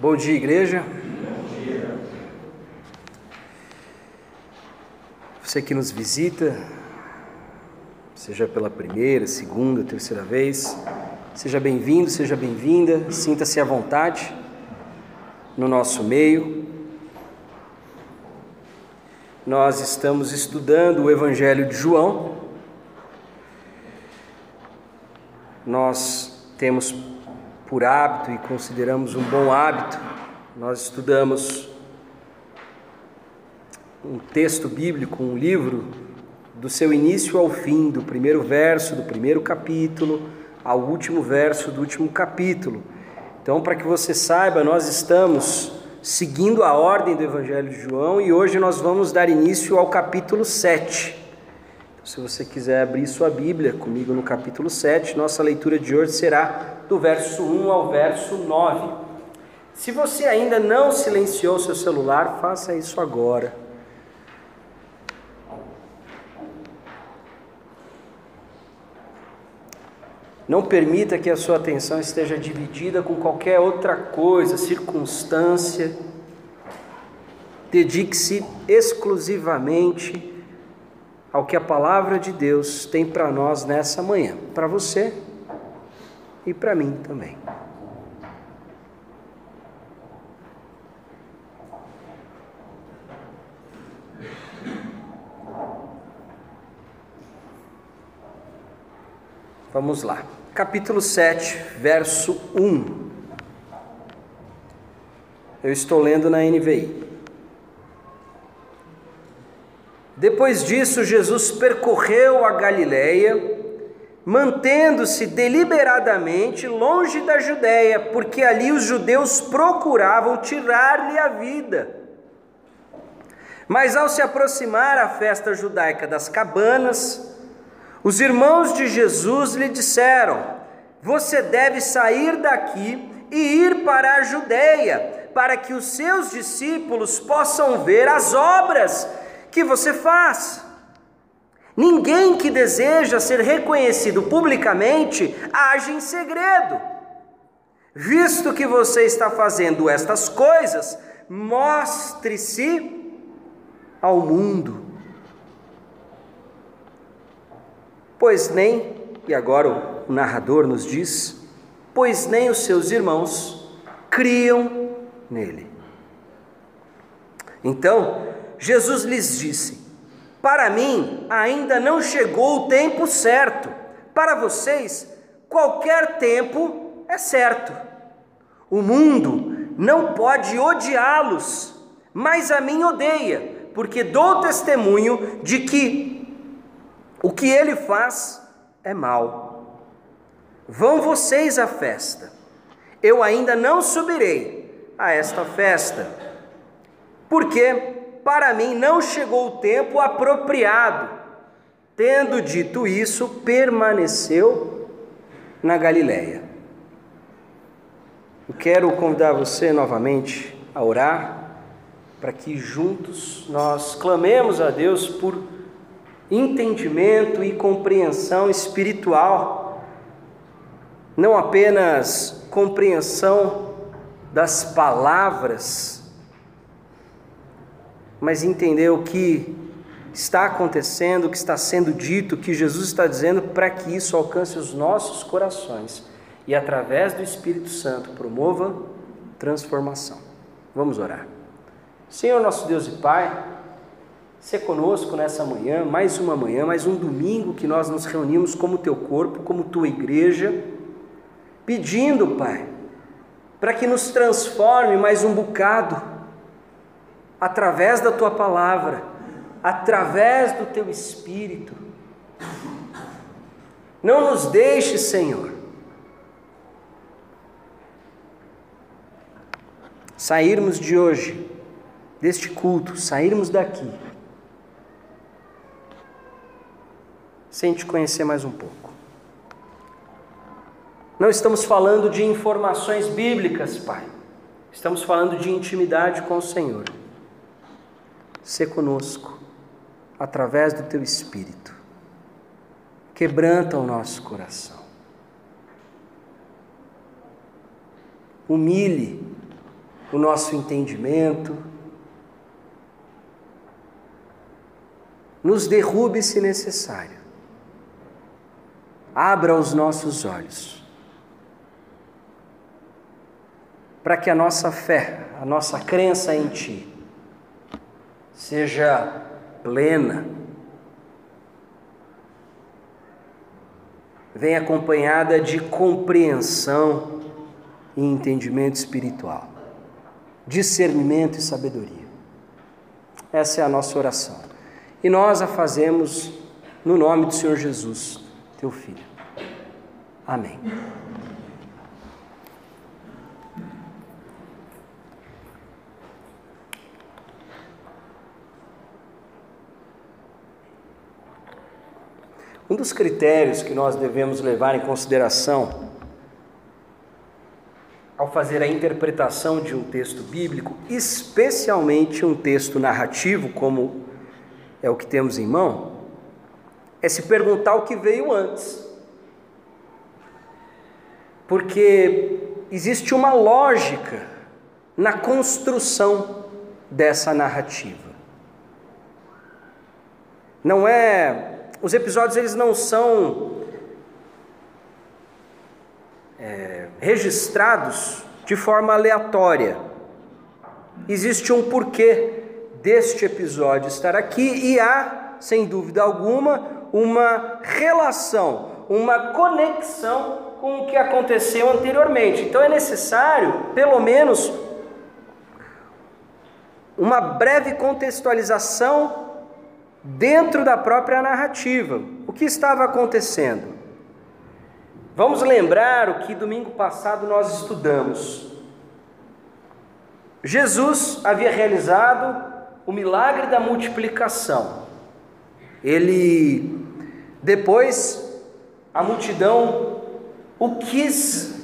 Bom dia, igreja. Você que nos visita, seja pela primeira, segunda, terceira vez, seja bem-vindo, seja bem-vinda, sinta-se à vontade no nosso meio. Nós estamos estudando o Evangelho de João. Nós temos por hábito e consideramos um bom hábito, nós estudamos um texto bíblico, um livro, do seu início ao fim, do primeiro verso do primeiro capítulo ao último verso do último capítulo. Então, para que você saiba, nós estamos seguindo a ordem do Evangelho de João e hoje nós vamos dar início ao capítulo 7. Então, se você quiser abrir sua Bíblia comigo no capítulo 7, nossa leitura de hoje será do verso 1 ao verso 9. Se você ainda não silenciou seu celular, faça isso agora. Não permita que a sua atenção esteja dividida com qualquer outra coisa, circunstância. Dedique-se exclusivamente ao que a palavra de Deus tem para nós nessa manhã, para você e para mim também. Vamos lá. Capítulo 7, verso 1. Eu estou lendo na NVI. Depois disso, Jesus percorreu a Galileia mantendo-se deliberadamente longe da Judéia, porque ali os judeus procuravam tirar-lhe a vida. Mas ao se aproximar a festa judaica das cabanas, os irmãos de Jesus lhe disseram: Você deve sair daqui e ir para a Judéia, para que os seus discípulos possam ver as obras que você faz. Ninguém que deseja ser reconhecido publicamente age em segredo. Visto que você está fazendo estas coisas, mostre-se ao mundo. Pois nem, e agora o narrador nos diz, pois nem os seus irmãos criam nele. Então, Jesus lhes disse: para mim, ainda não chegou o tempo certo. Para vocês, qualquer tempo é certo. O mundo não pode odiá-los, mas a mim odeia, porque dou testemunho de que o que ele faz é mal. Vão vocês à festa. Eu ainda não subirei a esta festa, porque para mim não chegou o tempo apropriado. Tendo dito isso, permaneceu na Galileia. Eu quero convidar você novamente a orar para que juntos nós clamemos a Deus por entendimento e compreensão espiritual, não apenas compreensão das palavras mas entender o que está acontecendo, o que está sendo dito, o que Jesus está dizendo, para que isso alcance os nossos corações e, através do Espírito Santo, promova transformação. Vamos orar. Senhor, nosso Deus e Pai, se conosco nessa manhã, mais uma manhã, mais um domingo que nós nos reunimos como teu corpo, como tua igreja, pedindo, Pai, para que nos transforme mais um bocado através da tua palavra, através do teu espírito. Não nos deixe, Senhor, sairmos de hoje, deste culto, sairmos daqui, sem te conhecer mais um pouco. Não estamos falando de informações bíblicas, Pai. Estamos falando de intimidade com o Senhor se conosco, através do teu Espírito. Quebranta o nosso coração. Humilhe o nosso entendimento, nos derrube se necessário, abra os nossos olhos, para que a nossa fé, a nossa crença em Ti, seja plena, vem acompanhada de compreensão e entendimento espiritual, discernimento e sabedoria. Essa é a nossa oração. E nós a fazemos no nome do Senhor Jesus, teu Filho. Amém. Um dos critérios que nós devemos levar em consideração ao fazer a interpretação de um texto bíblico, especialmente um texto narrativo, como é o que temos em mão, é se perguntar o que veio antes. Porque existe uma lógica na construção dessa narrativa. Não é os episódios eles não são é, registrados de forma aleatória. Existe um porquê deste episódio estar aqui e há, sem dúvida alguma, uma relação, uma conexão com o que aconteceu anteriormente. Então é necessário, pelo menos, uma breve contextualização dentro da própria narrativa. O que estava acontecendo? Vamos lembrar o que domingo passado nós estudamos. Jesus havia realizado o milagre da multiplicação. Ele depois a multidão o quis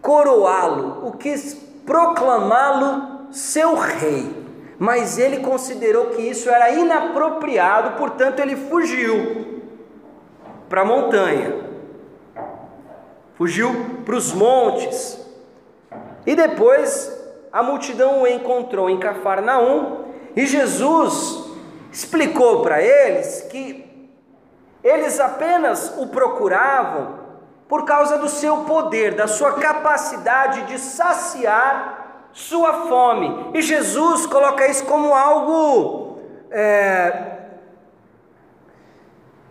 coroá-lo, o quis proclamá-lo seu rei mas ele considerou que isso era inapropriado, portanto ele fugiu para a montanha, fugiu para os montes. E depois a multidão o encontrou em Cafarnaum e Jesus explicou para eles que eles apenas o procuravam por causa do seu poder, da sua capacidade de saciar sua fome. E Jesus coloca isso como algo é,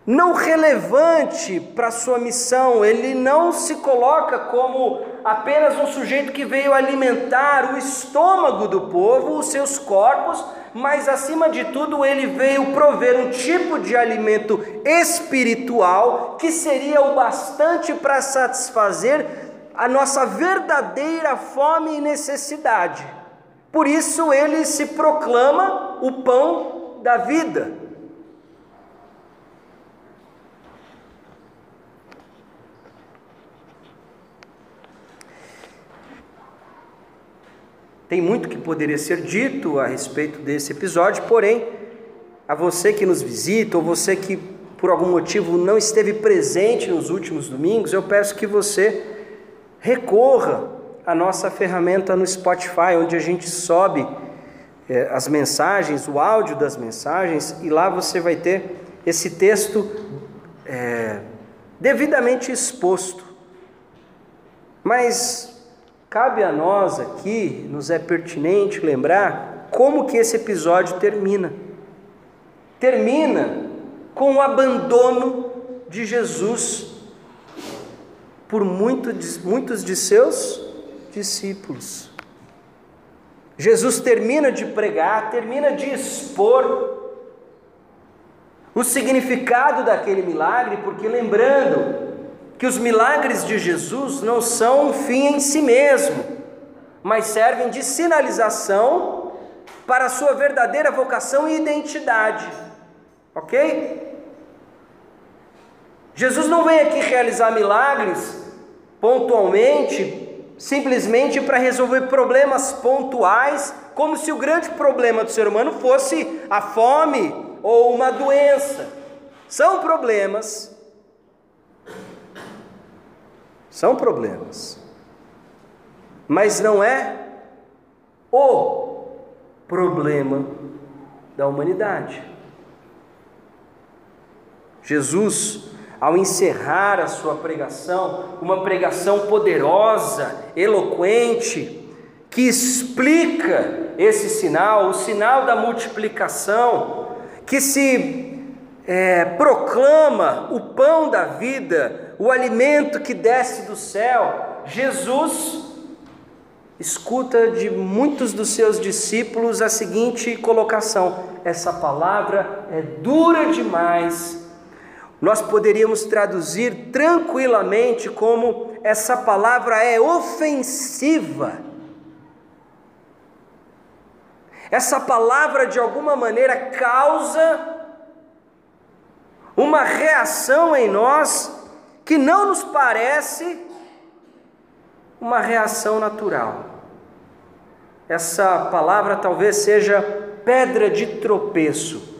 não relevante para a sua missão. Ele não se coloca como apenas um sujeito que veio alimentar o estômago do povo, os seus corpos, mas acima de tudo ele veio prover um tipo de alimento espiritual que seria o bastante para satisfazer a nossa verdadeira fome e necessidade. Por isso ele se proclama o pão da vida. Tem muito que poderia ser dito a respeito desse episódio, porém, a você que nos visita, ou você que por algum motivo não esteve presente nos últimos domingos, eu peço que você recorra à nossa ferramenta no Spotify, onde a gente sobe é, as mensagens, o áudio das mensagens, e lá você vai ter esse texto é, devidamente exposto. Mas cabe a nós aqui, nos é pertinente lembrar como que esse episódio termina. Termina com o abandono de Jesus por muitos, muitos de seus discípulos. Jesus termina de pregar, termina de expor o significado daquele milagre, porque lembrando que os milagres de Jesus não são um fim em si mesmo, mas servem de sinalização para a sua verdadeira vocação e identidade. Ok? Jesus não vem aqui realizar milagres pontualmente, simplesmente para resolver problemas pontuais, como se o grande problema do ser humano fosse a fome ou uma doença. São problemas. São problemas. Mas não é o problema da humanidade. Jesus, ao encerrar a sua pregação, uma pregação poderosa, eloquente, que explica esse sinal, o sinal da multiplicação, que se é, proclama o pão da vida, o alimento que desce do céu, Jesus escuta de muitos dos seus discípulos a seguinte colocação: essa palavra é dura demais. Nós poderíamos traduzir tranquilamente como essa palavra é ofensiva. Essa palavra de alguma maneira causa uma reação em nós que não nos parece uma reação natural. Essa palavra talvez seja pedra de tropeço.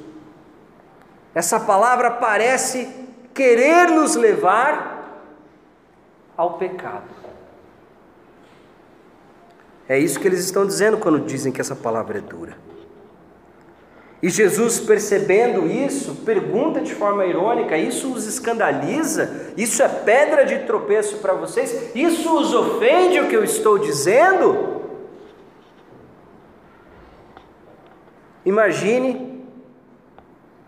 Essa palavra parece querer nos levar ao pecado. É isso que eles estão dizendo quando dizem que essa palavra é dura. E Jesus, percebendo isso, pergunta de forma irônica: Isso os escandaliza? Isso é pedra de tropeço para vocês? Isso os ofende o que eu estou dizendo? Imagine,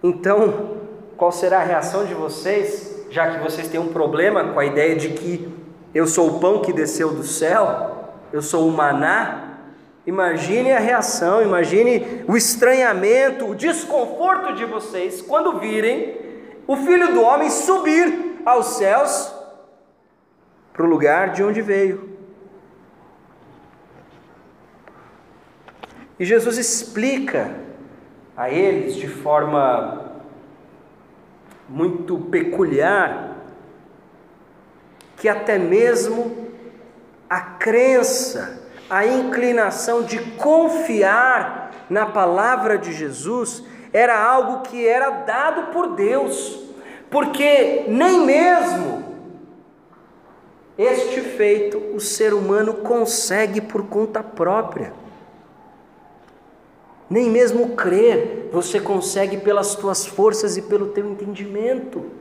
então, qual será a reação de vocês, já que vocês têm um problema com a ideia de que eu sou o pão que desceu do céu, eu sou o maná, Imagine a reação, imagine o estranhamento, o desconforto de vocês quando virem o filho do homem subir aos céus para o lugar de onde veio. E Jesus explica a eles de forma muito peculiar que até mesmo a crença a inclinação de confiar na palavra de Jesus era algo que era dado por Deus, porque nem mesmo este feito o ser humano consegue por conta própria. Nem mesmo crer você consegue pelas tuas forças e pelo teu entendimento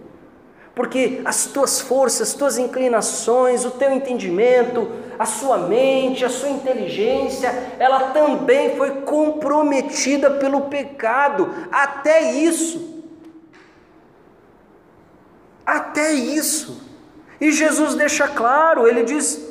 porque as tuas forças, as tuas inclinações, o teu entendimento, a sua mente, a sua inteligência, ela também foi comprometida pelo pecado, até isso. Até isso. E Jesus deixa claro, ele diz: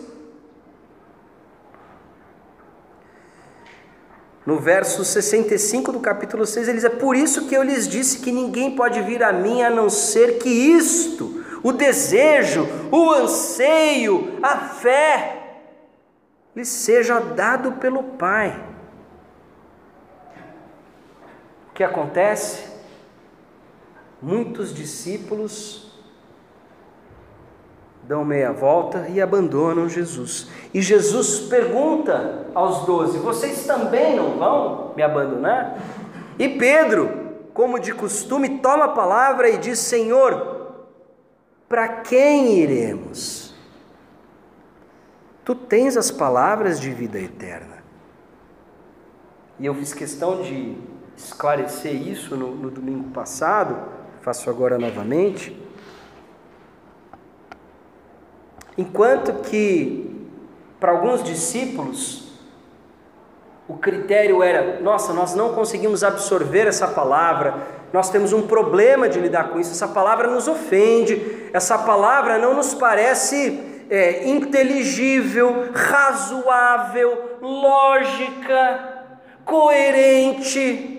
No verso 65 do capítulo 6, ele diz: É por isso que eu lhes disse que ninguém pode vir a mim a não ser que isto, o desejo, o anseio, a fé, lhe seja dado pelo Pai. O que acontece? Muitos discípulos dão meia volta e abandonam Jesus. E Jesus pergunta aos doze: Vocês também não vão me abandonar? E Pedro, como de costume, toma a palavra e diz: Senhor, para quem iremos? Tu tens as palavras de vida eterna. E eu fiz questão de esclarecer isso no, no domingo passado, faço agora novamente Enquanto que para alguns discípulos o critério era: nossa, nós não conseguimos absorver essa palavra, nós temos um problema de lidar com isso, essa palavra nos ofende, essa palavra não nos parece é, inteligível, razoável, lógica, coerente.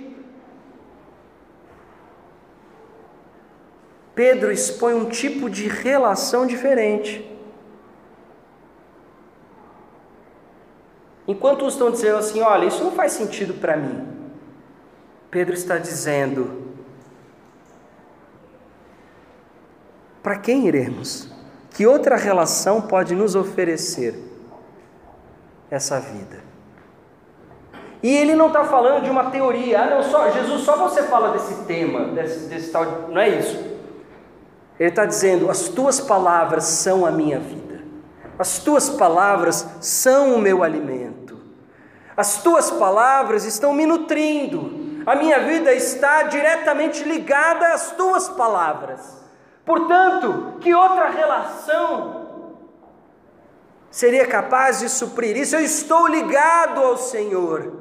Pedro expõe um tipo de relação diferente. Enquanto uns estão dizendo assim: olha, isso não faz sentido para mim. Pedro está dizendo: para quem iremos? Que outra relação pode nos oferecer essa vida? E ele não está falando de uma teoria, ah, não, só, Jesus, só você fala desse tema, desse, desse tal, não é isso. Ele está dizendo: as tuas palavras são a minha vida. As tuas palavras são o meu alimento. As tuas palavras estão me nutrindo. A minha vida está diretamente ligada às tuas palavras. Portanto, que outra relação seria capaz de suprir isso? Eu estou ligado ao Senhor.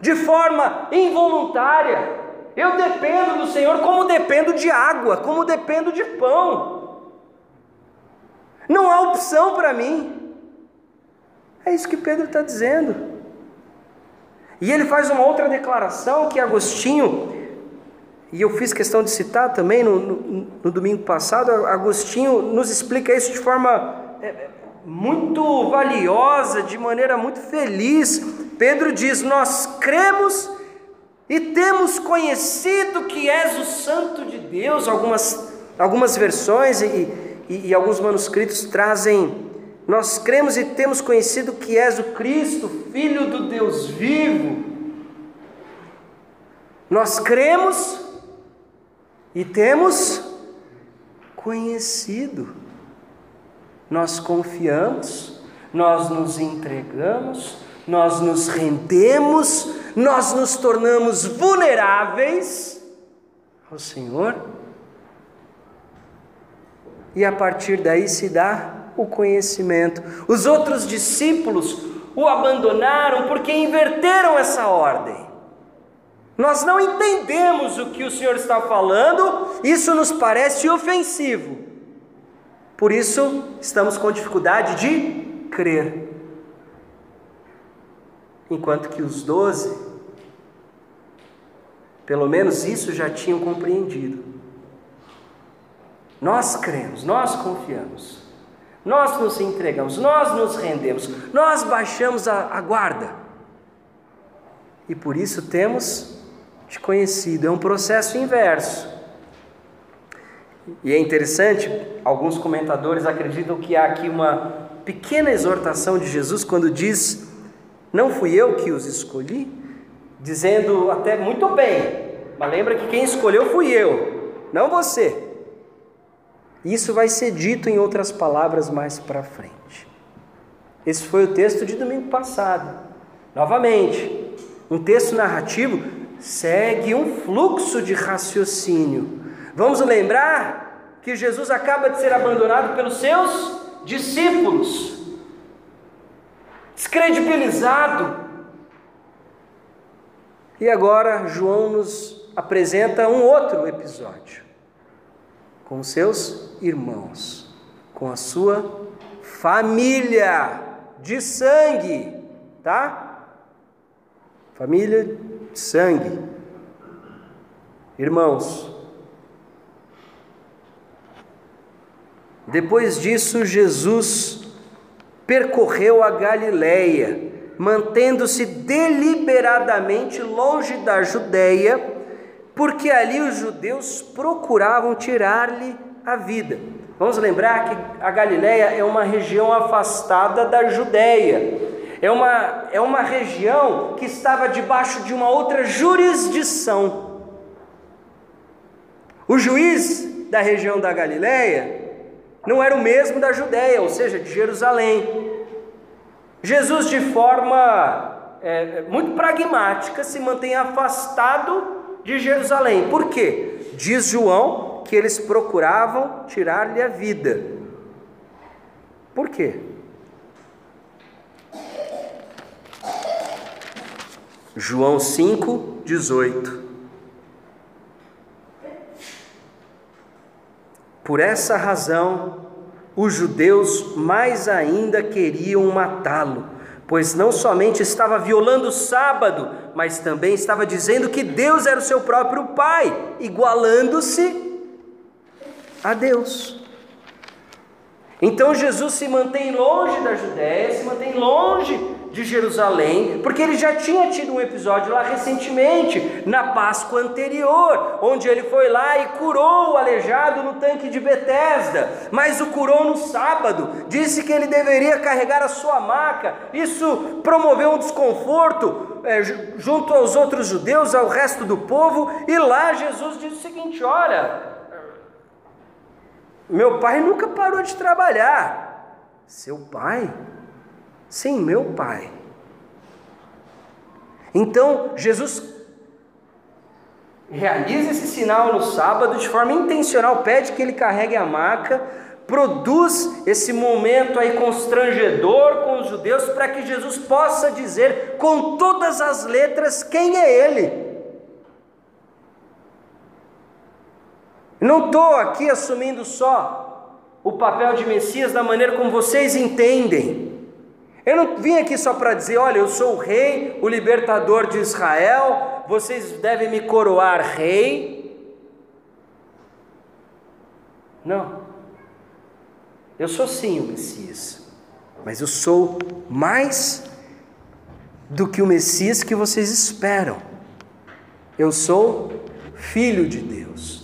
De forma involuntária, eu dependo do Senhor como dependo de água, como dependo de pão. Não há opção para mim. É isso que Pedro está dizendo. E ele faz uma outra declaração que Agostinho, e eu fiz questão de citar também no, no, no domingo passado, Agostinho nos explica isso de forma é, é, muito valiosa, de maneira muito feliz. Pedro diz: Nós cremos e temos conhecido que és o Santo de Deus. Algumas, algumas versões e, e, e alguns manuscritos trazem nós cremos e temos conhecido que és o Cristo, Filho do Deus vivo. Nós cremos e temos conhecido. Nós confiamos, nós nos entregamos, nós nos rendemos, nós nos tornamos vulneráveis ao Senhor. E a partir daí se dá o conhecimento. Os outros discípulos o abandonaram porque inverteram essa ordem. Nós não entendemos o que o Senhor está falando, isso nos parece ofensivo. Por isso, estamos com dificuldade de crer. Enquanto que os doze, pelo menos isso já tinham compreendido. Nós cremos, nós confiamos. Nós nos entregamos, nós nos rendemos, nós baixamos a, a guarda. E por isso temos te conhecido. É um processo inverso. E é interessante, alguns comentadores acreditam que há aqui uma pequena exortação de Jesus quando diz: Não fui eu que os escolhi, dizendo até muito bem, mas lembra que quem escolheu fui eu, não você. Isso vai ser dito em outras palavras mais para frente. Esse foi o texto de domingo passado. Novamente, um texto narrativo segue um fluxo de raciocínio. Vamos lembrar que Jesus acaba de ser abandonado pelos seus discípulos, descredibilizado. E agora João nos apresenta um outro episódio com seus irmãos, com a sua família de sangue, tá? Família de sangue. Irmãos, depois disso, Jesus percorreu a Galileia, mantendo-se deliberadamente longe da Judéia porque ali os judeus procuravam tirar-lhe a vida. Vamos lembrar que a Galiléia é uma região afastada da Judéia. É uma, é uma região que estava debaixo de uma outra jurisdição. O juiz da região da Galiléia não era o mesmo da Judéia, ou seja, de Jerusalém. Jesus, de forma é, muito pragmática, se mantém afastado de Jerusalém. Por quê? Diz João que eles procuravam tirar-lhe a vida. Por quê? João 5, 18. Por essa razão, os judeus mais ainda queriam matá-lo pois não somente estava violando o sábado, mas também estava dizendo que Deus era o seu próprio Pai, igualando-se a Deus. Então Jesus se mantém longe da Judéia, se mantém longe de Jerusalém, porque ele já tinha tido um episódio lá recentemente, na Páscoa anterior, onde ele foi lá e curou o aleijado no tanque de Betesda, mas o curou no sábado, disse que ele deveria carregar a sua maca. Isso promoveu um desconforto é, junto aos outros judeus, ao resto do povo, e lá Jesus disse o seguinte: olha, meu pai nunca parou de trabalhar. Seu pai sem meu pai Então, Jesus realiza esse sinal no sábado de forma intencional, pede que ele carregue a maca, produz esse momento aí constrangedor com os judeus para que Jesus possa dizer com todas as letras quem é ele. Não estou aqui assumindo só o papel de Messias da maneira como vocês entendem. Eu não vim aqui só para dizer, olha, eu sou o rei, o libertador de Israel, vocês devem me coroar rei. Não. Eu sou sim o Messias, mas eu sou mais do que o Messias que vocês esperam. Eu sou filho de Deus.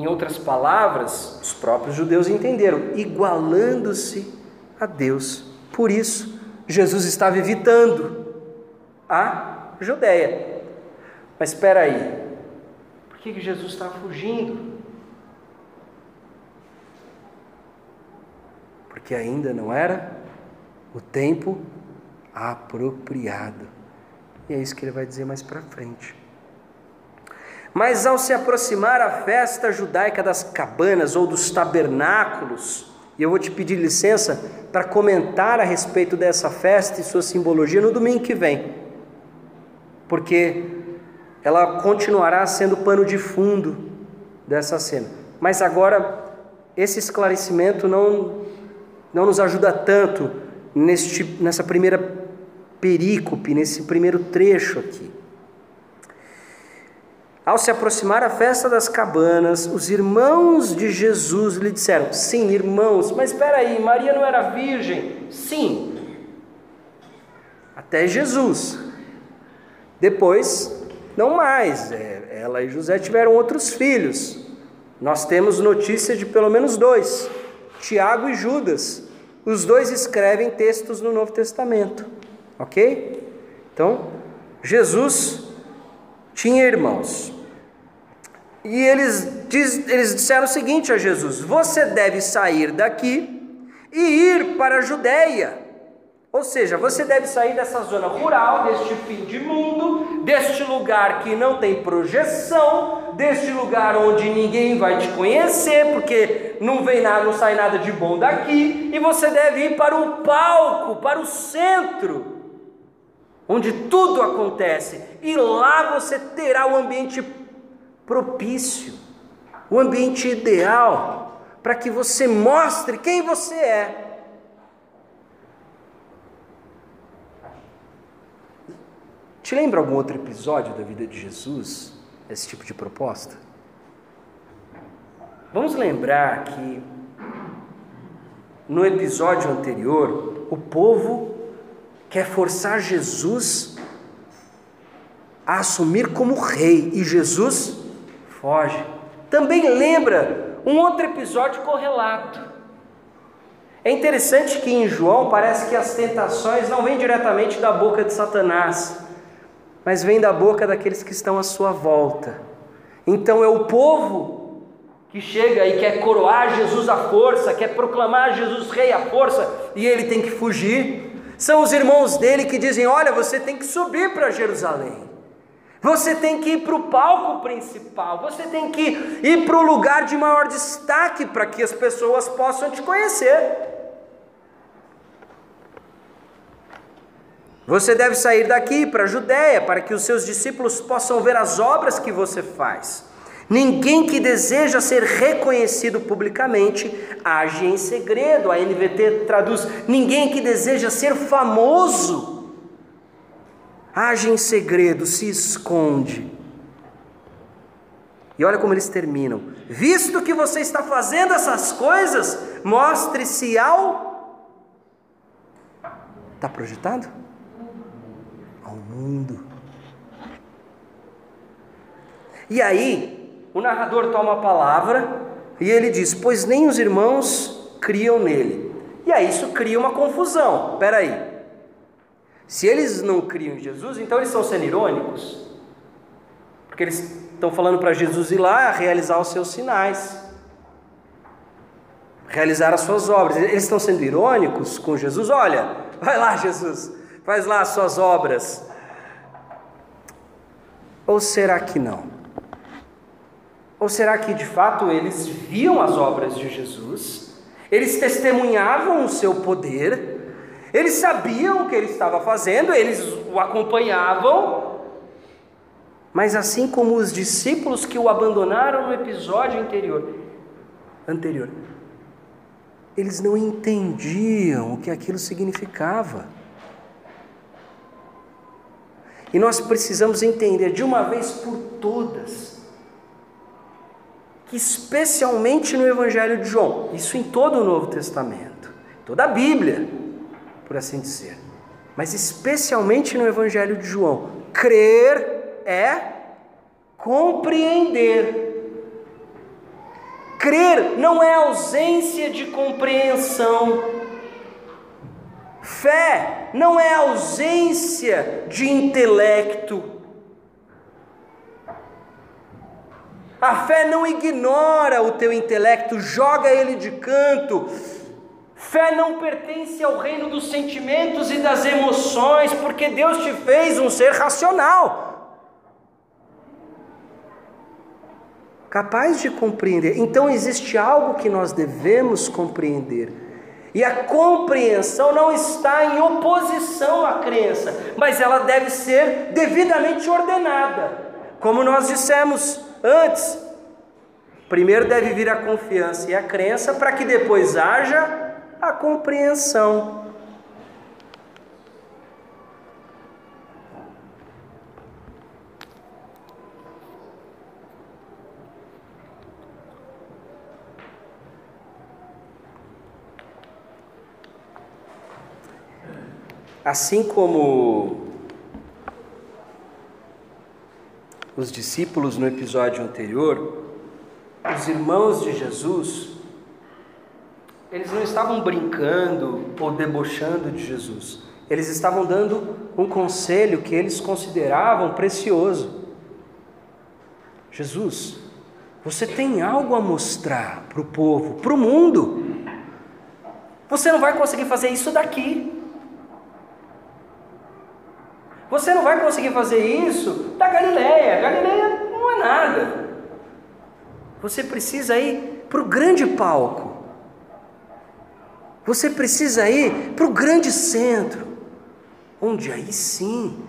Em outras palavras, os próprios judeus entenderam, igualando-se a Deus. Por isso, Jesus estava evitando a Judéia. Mas espera aí, por que, Jesus estava fugindo? Porque ainda não era o tempo apropriado. E é isso que ele vai dizer mais para frente. Mas ao se aproximar a festa judaica das cabanas ou dos tabernáculos, e eu vou te pedir licença para comentar a respeito dessa festa e sua simbologia no domingo que vem, porque ela continuará sendo pano de fundo dessa cena. Mas agora, esse esclarecimento não, não nos ajuda tanto neste, nessa primeira perícope, nesse primeiro trecho aqui. Ao se aproximar a festa das cabanas, os irmãos de Jesus lhe disseram: Sim, irmãos, mas espera aí, Maria não era virgem? Sim, até Jesus. Depois, não mais. É, ela e José tiveram outros filhos. Nós temos notícia de pelo menos dois: Tiago e Judas. Os dois escrevem textos no Novo Testamento, ok? Então, Jesus tinha irmãos. E eles, diz, eles disseram o seguinte a Jesus: Você deve sair daqui e ir para a Judéia. Ou seja, você deve sair dessa zona rural, deste fim de mundo, deste lugar que não tem projeção, deste lugar onde ninguém vai te conhecer, porque não vem nada, não sai nada de bom daqui, e você deve ir para o palco, para o centro, onde tudo acontece, e lá você terá o ambiente propício, o ambiente ideal para que você mostre quem você é. Te lembra algum outro episódio da vida de Jesus? Esse tipo de proposta? Vamos lembrar que no episódio anterior, o povo quer forçar Jesus a assumir como rei e Jesus foge. Também lembra um outro episódio correlato. É interessante que em João parece que as tentações não vêm diretamente da boca de Satanás, mas vêm da boca daqueles que estão à sua volta. Então é o povo que chega e quer coroar Jesus à força, quer proclamar Jesus rei à força, e ele tem que fugir. São os irmãos dele que dizem: Olha, você tem que subir para Jerusalém. Você tem que ir para o palco principal, você tem que ir para o lugar de maior destaque para que as pessoas possam te conhecer. Você deve sair daqui para a Judéia para que os seus discípulos possam ver as obras que você faz. Ninguém que deseja ser reconhecido publicamente age em segredo. A NVT traduz: ninguém que deseja ser famoso age em segredo, se esconde. E olha como eles terminam: visto que você está fazendo essas coisas, mostre-se ao. Está projetado? Ao mundo. E aí, o narrador toma a palavra e ele diz: Pois nem os irmãos criam nele. E aí isso cria uma confusão. Espera aí. Se eles não criam em Jesus, então eles estão sendo irônicos. Porque eles estão falando para Jesus ir lá realizar os seus sinais, realizar as suas obras. Eles estão sendo irônicos com Jesus. Olha, vai lá, Jesus, faz lá as suas obras. Ou será que não? Ou será que de fato eles viam as obras de Jesus, eles testemunhavam o seu poder, eles sabiam o que ele estava fazendo, eles o acompanhavam, mas assim como os discípulos que o abandonaram no episódio anterior, anterior, eles não entendiam o que aquilo significava. E nós precisamos entender de uma vez por todas que especialmente no Evangelho de João, isso em todo o Novo Testamento, toda a Bíblia, por assim dizer, mas especialmente no Evangelho de João, crer é compreender. Crer não é ausência de compreensão. Fé não é ausência de intelecto. A fé não ignora o teu intelecto, joga ele de canto. Fé não pertence ao reino dos sentimentos e das emoções, porque Deus te fez um ser racional. Capaz de compreender. Então existe algo que nós devemos compreender. E a compreensão não está em oposição à crença, mas ela deve ser devidamente ordenada. Como nós dissemos, antes. Primeiro deve vir a confiança e a crença para que depois haja a compreensão. Assim como os discípulos no episódio anterior, os irmãos de Jesus, eles não estavam brincando ou debochando de Jesus, eles estavam dando um conselho que eles consideravam precioso. Jesus, você tem algo a mostrar para o povo, para o mundo. Você não vai conseguir fazer isso daqui. Você não vai conseguir fazer isso da Galileia. Galileia não é nada. Você precisa ir para o grande palco. Você precisa ir para o grande centro, onde aí sim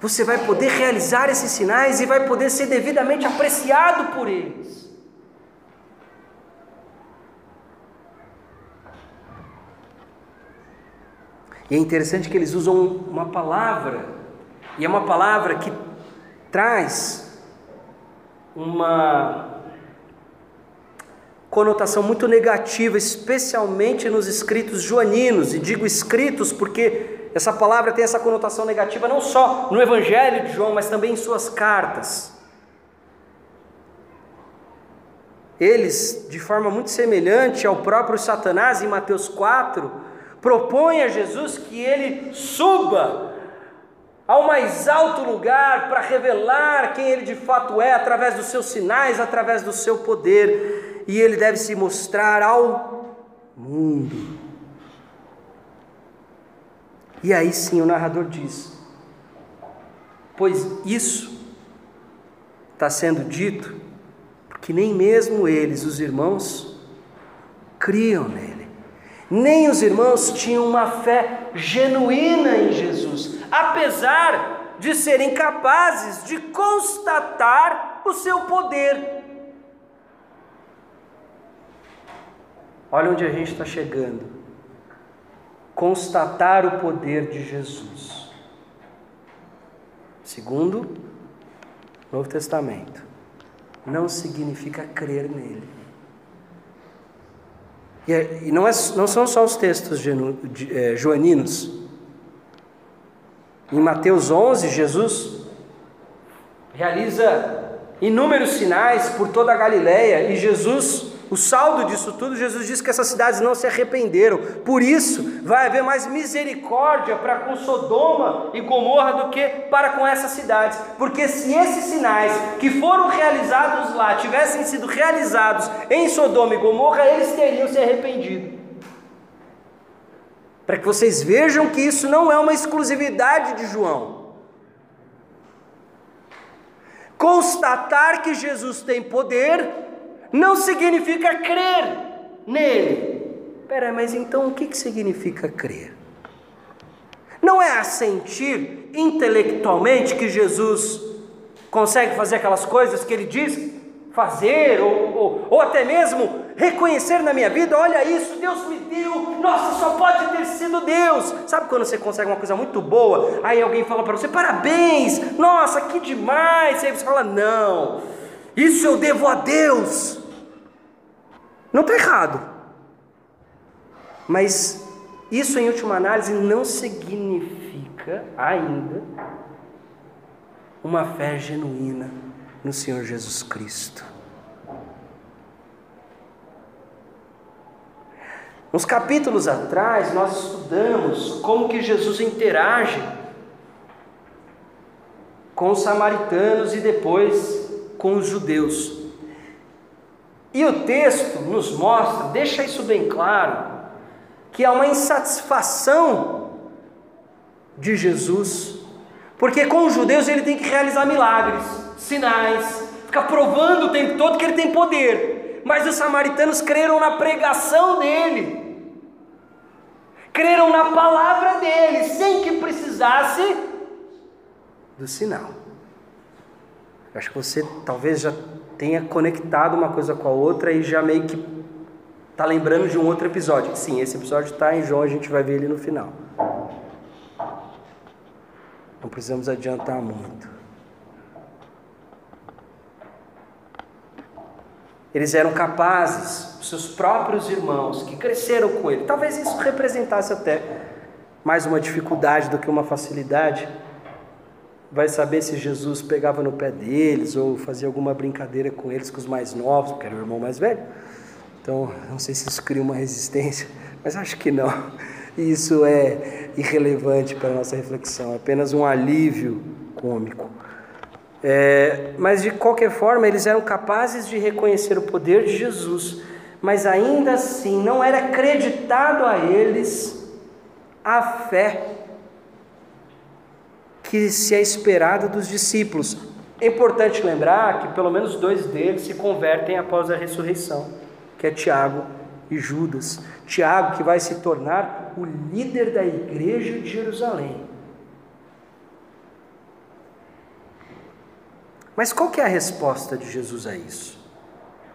você vai poder realizar esses sinais e vai poder ser devidamente apreciado por eles. E é interessante que eles usam uma palavra e é uma palavra que traz uma conotação muito negativa, especialmente nos escritos joaninos, e digo escritos porque essa palavra tem essa conotação negativa não só no Evangelho de João, mas também em suas cartas. Eles, de forma muito semelhante ao próprio Satanás em Mateus 4, propõem a Jesus que ele suba ao mais alto lugar para revelar quem ele de fato é, através dos seus sinais, através do seu poder, e ele deve se mostrar ao mundo. E aí sim o narrador diz: Pois isso está sendo dito, porque nem mesmo eles, os irmãos, criam nele. Nem os irmãos tinham uma fé genuína em Jesus apesar de serem capazes de constatar o seu poder. Olha onde a gente está chegando. Constatar o poder de Jesus. Segundo, Novo Testamento. Não significa crer nele. E, é, não, é, não são só os textos é, joaninos em Mateus 11, Jesus realiza inúmeros sinais por toda a Galiléia e Jesus, o saldo disso tudo, Jesus diz que essas cidades não se arrependeram. Por isso, vai haver mais misericórdia para com Sodoma e Gomorra do que para com essas cidades. Porque se esses sinais que foram realizados lá tivessem sido realizados em Sodoma e Gomorra, eles teriam se arrependido para que vocês vejam que isso não é uma exclusividade de João. Constatar que Jesus tem poder não significa crer nele. Pera, mas então o que, que significa crer? Não é assentir intelectualmente que Jesus consegue fazer aquelas coisas que ele diz fazer, ou, ou, ou, até mesmo reconhecer na minha vida: olha isso, Deus me deu, nossa, só pode ter sido Deus. Sabe quando você consegue uma coisa muito boa, aí alguém fala para você: parabéns, nossa, que demais. Aí você fala: não, isso eu devo a Deus. Não está errado, mas isso em última análise não significa ainda uma fé genuína no Senhor Jesus Cristo. Uns capítulos atrás nós estudamos como que Jesus interage com os samaritanos e depois com os judeus. E o texto nos mostra, deixa isso bem claro, que há uma insatisfação de Jesus, porque com os judeus ele tem que realizar milagres, sinais, ficar provando o tempo todo que ele tem poder. Mas os samaritanos creram na pregação dele, creram na palavra dele, sem que precisasse do sinal. Acho que você talvez já tenha conectado uma coisa com a outra e já meio que está lembrando de um outro episódio. Sim, esse episódio está em João, a gente vai ver ele no final. Não precisamos adiantar muito. Eles eram capazes, seus próprios irmãos que cresceram com ele, talvez isso representasse até mais uma dificuldade do que uma facilidade. Vai saber se Jesus pegava no pé deles ou fazia alguma brincadeira com eles, com os mais novos, porque era o irmão mais velho. Então, não sei se isso cria uma resistência, mas acho que não. Isso é irrelevante para a nossa reflexão, apenas um alívio cômico. É, mas de qualquer forma, eles eram capazes de reconhecer o poder de Jesus, mas ainda assim não era acreditado a eles a fé que se é esperada dos discípulos. É importante lembrar que pelo menos dois deles se convertem após a ressurreição que é Tiago e Judas. Tiago, que vai se tornar o líder da igreja de Jerusalém. Mas qual que é a resposta de Jesus a isso?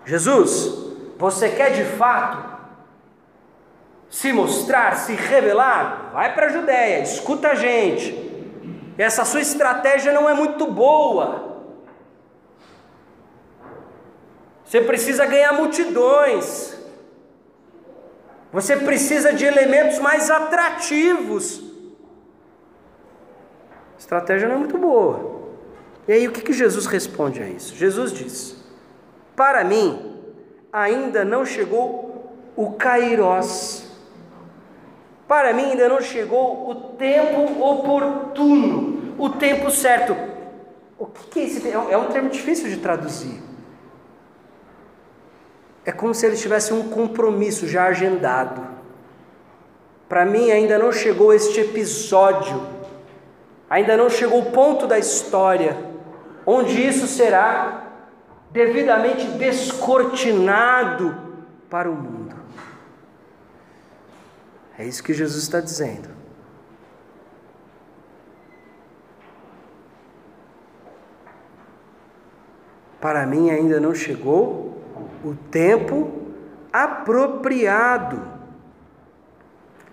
Jesus, você quer de fato se mostrar, se revelar? Vai para a Judéia, escuta a gente. Essa sua estratégia não é muito boa. Você precisa ganhar multidões. Você precisa de elementos mais atrativos. A estratégia não é muito boa. E aí o que, que Jesus responde a isso? Jesus diz: Para mim ainda não chegou o Kairós. Para mim ainda não chegou o tempo oportuno, o tempo certo. O que, é esse? É um termo difícil de traduzir. É como se ele tivesse um compromisso já agendado. Para mim ainda não chegou este episódio, ainda não chegou o ponto da história onde isso será devidamente descortinado para o mundo. É isso que Jesus está dizendo. Para mim ainda não chegou o tempo apropriado.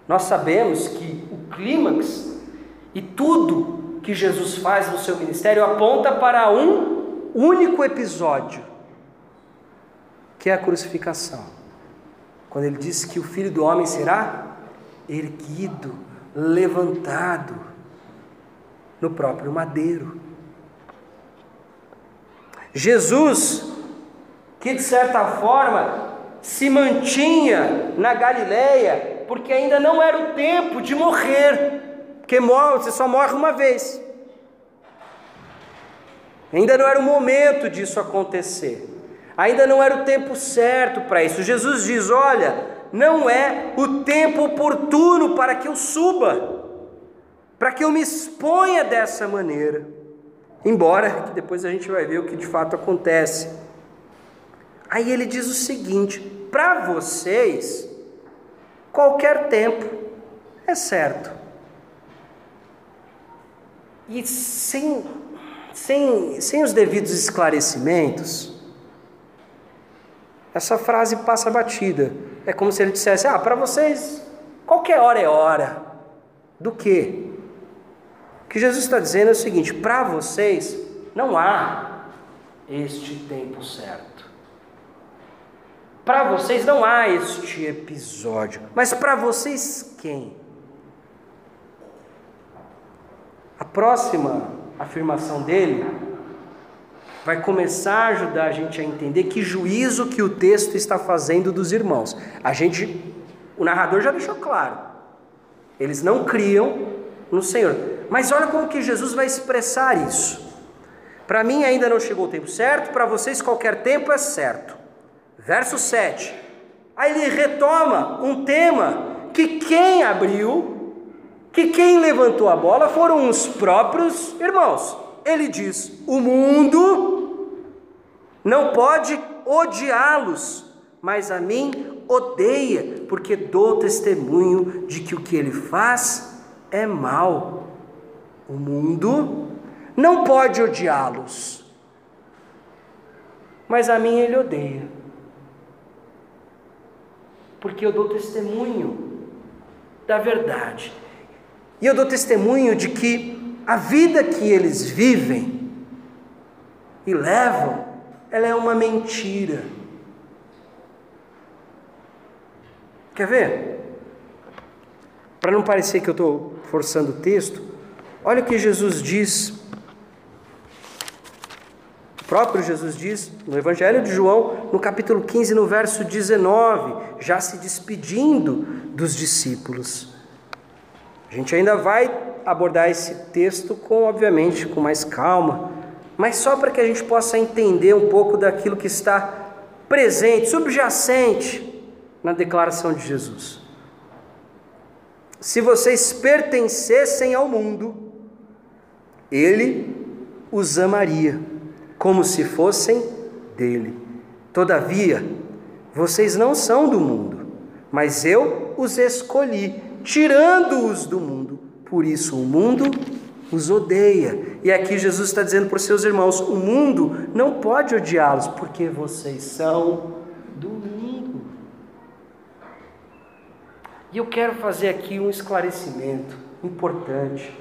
Nós sabemos que o clímax e tudo que Jesus faz no seu ministério aponta para um único episódio, que é a crucificação. Quando ele diz que o filho do homem será erguido, levantado no próprio madeiro. Jesus que de certa forma se mantinha na Galileia, porque ainda não era o tempo de morrer, porque morre, você só morre uma vez. Ainda não era o momento disso acontecer. Ainda não era o tempo certo para isso. Jesus diz: Olha, não é o tempo oportuno para que eu suba, para que eu me exponha dessa maneira. Embora que depois a gente vai ver o que de fato acontece. Aí ele diz o seguinte: para vocês, qualquer tempo é certo. E sem, sem, sem os devidos esclarecimentos, essa frase passa batida. É como se ele dissesse: Ah, para vocês, qualquer hora é hora. Do que? O que Jesus está dizendo é o seguinte: para vocês, não há este tempo certo. Para vocês não há este episódio, mas para vocês quem? A próxima afirmação dele vai começar a ajudar a gente a entender que juízo que o texto está fazendo dos irmãos. A gente, o narrador já deixou claro. Eles não criam no Senhor. Mas olha como que Jesus vai expressar isso. Para mim ainda não chegou o tempo certo, para vocês qualquer tempo é certo. Verso 7. Aí ele retoma um tema que quem abriu, que quem levantou a bola foram os próprios irmãos. Ele diz: o mundo não pode odiá-los, mas a mim odeia, porque dou testemunho de que o que ele faz é mal. O mundo não pode odiá-los, mas a mim ele odeia porque eu dou testemunho da verdade. E eu dou testemunho de que a vida que eles vivem e levam, ela é uma mentira. Quer ver? Para não parecer que eu estou forçando o texto, olha o que Jesus diz próprio Jesus diz no Evangelho de João, no capítulo 15, no verso 19, já se despedindo dos discípulos. A gente ainda vai abordar esse texto com, obviamente, com mais calma, mas só para que a gente possa entender um pouco daquilo que está presente, subjacente na declaração de Jesus. Se vocês pertencessem ao mundo, ele os amaria como se fossem dele. Todavia, vocês não são do mundo, mas eu os escolhi, tirando-os do mundo. Por isso o mundo os odeia. E aqui Jesus está dizendo para os seus irmãos: o mundo não pode odiá-los, porque vocês são do mundo. E eu quero fazer aqui um esclarecimento importante,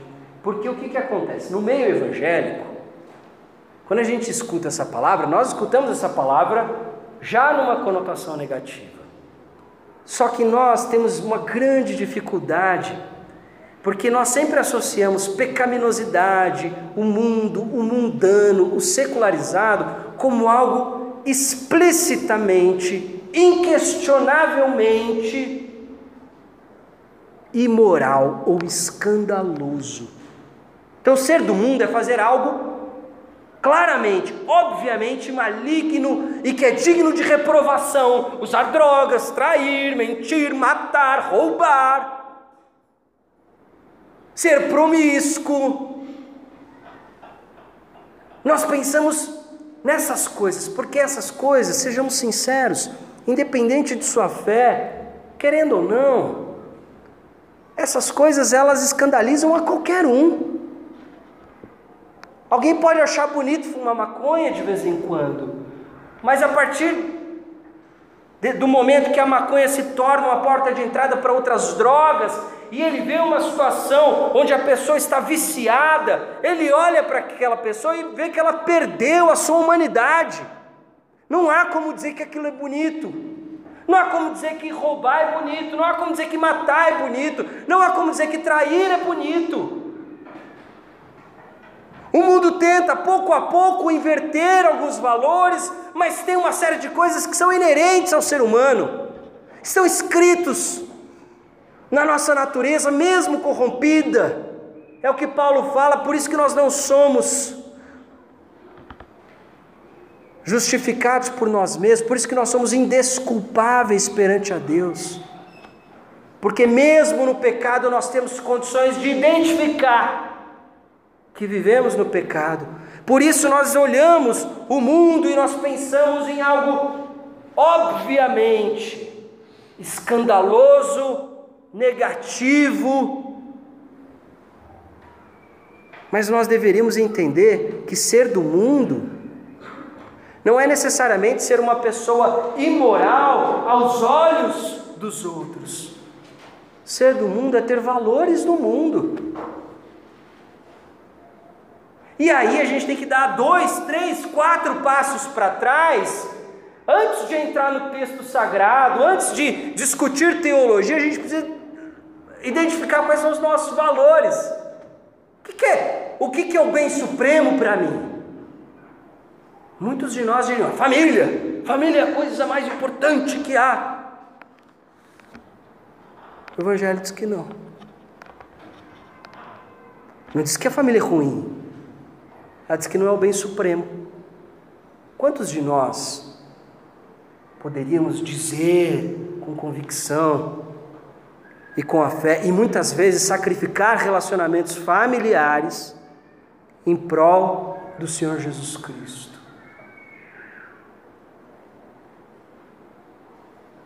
porque o que, que acontece? No meio evangélico, quando a gente escuta essa palavra, nós escutamos essa palavra já numa conotação negativa. Só que nós temos uma grande dificuldade, porque nós sempre associamos pecaminosidade, o mundo, o mundano, o secularizado, como algo explicitamente, inquestionavelmente imoral ou escandaloso. Então, ser do mundo é fazer algo claramente, obviamente maligno e que é digno de reprovação, usar drogas, trair, mentir, matar, roubar, ser promíscuo. Nós pensamos nessas coisas, porque essas coisas, sejamos sinceros, independente de sua fé, querendo ou não, essas coisas elas escandalizam a qualquer um. Alguém pode achar bonito fumar maconha de vez em quando, mas a partir de, do momento que a maconha se torna uma porta de entrada para outras drogas, e ele vê uma situação onde a pessoa está viciada, ele olha para aquela pessoa e vê que ela perdeu a sua humanidade. Não há como dizer que aquilo é bonito. Não há como dizer que roubar é bonito, não há como dizer que matar é bonito, não há como dizer que trair é bonito. O mundo tenta pouco a pouco inverter alguns valores, mas tem uma série de coisas que são inerentes ao ser humano, estão escritos na nossa natureza, mesmo corrompida. É o que Paulo fala, por isso que nós não somos justificados por nós mesmos, por isso que nós somos indesculpáveis perante a Deus. Porque mesmo no pecado nós temos condições de identificar que vivemos no pecado, Por isso nós olhamos o mundo e nós pensamos em algo obviamente escandaloso, negativo. Mas nós deveríamos entender que ser do mundo não é necessariamente ser uma pessoa imoral aos olhos dos outros. Ser do mundo é ter valores do mundo. E aí a gente tem que dar dois, três, quatro passos para trás, antes de entrar no texto sagrado, antes de discutir teologia, a gente precisa identificar quais são os nossos valores. O que, que é? O que, que é o bem supremo para mim? Muitos de nós dizem, família, família é a coisa mais importante que há. O Evangelho diz que não. Não diz que a família é ruim. Ela diz que não é o bem supremo. Quantos de nós poderíamos dizer com convicção e com a fé, e muitas vezes sacrificar relacionamentos familiares em prol do Senhor Jesus Cristo?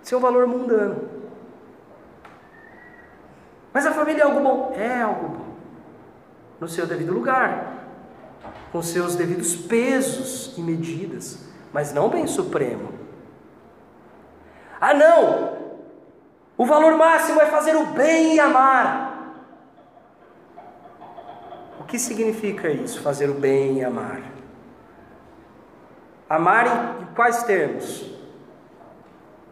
Seu valor mundano. Mas a família é algo bom? É algo bom. No seu devido lugar com seus devidos pesos e medidas, mas não bem supremo. Ah, não! O valor máximo é fazer o bem e amar. O que significa isso, fazer o bem e amar? Amar em quais termos?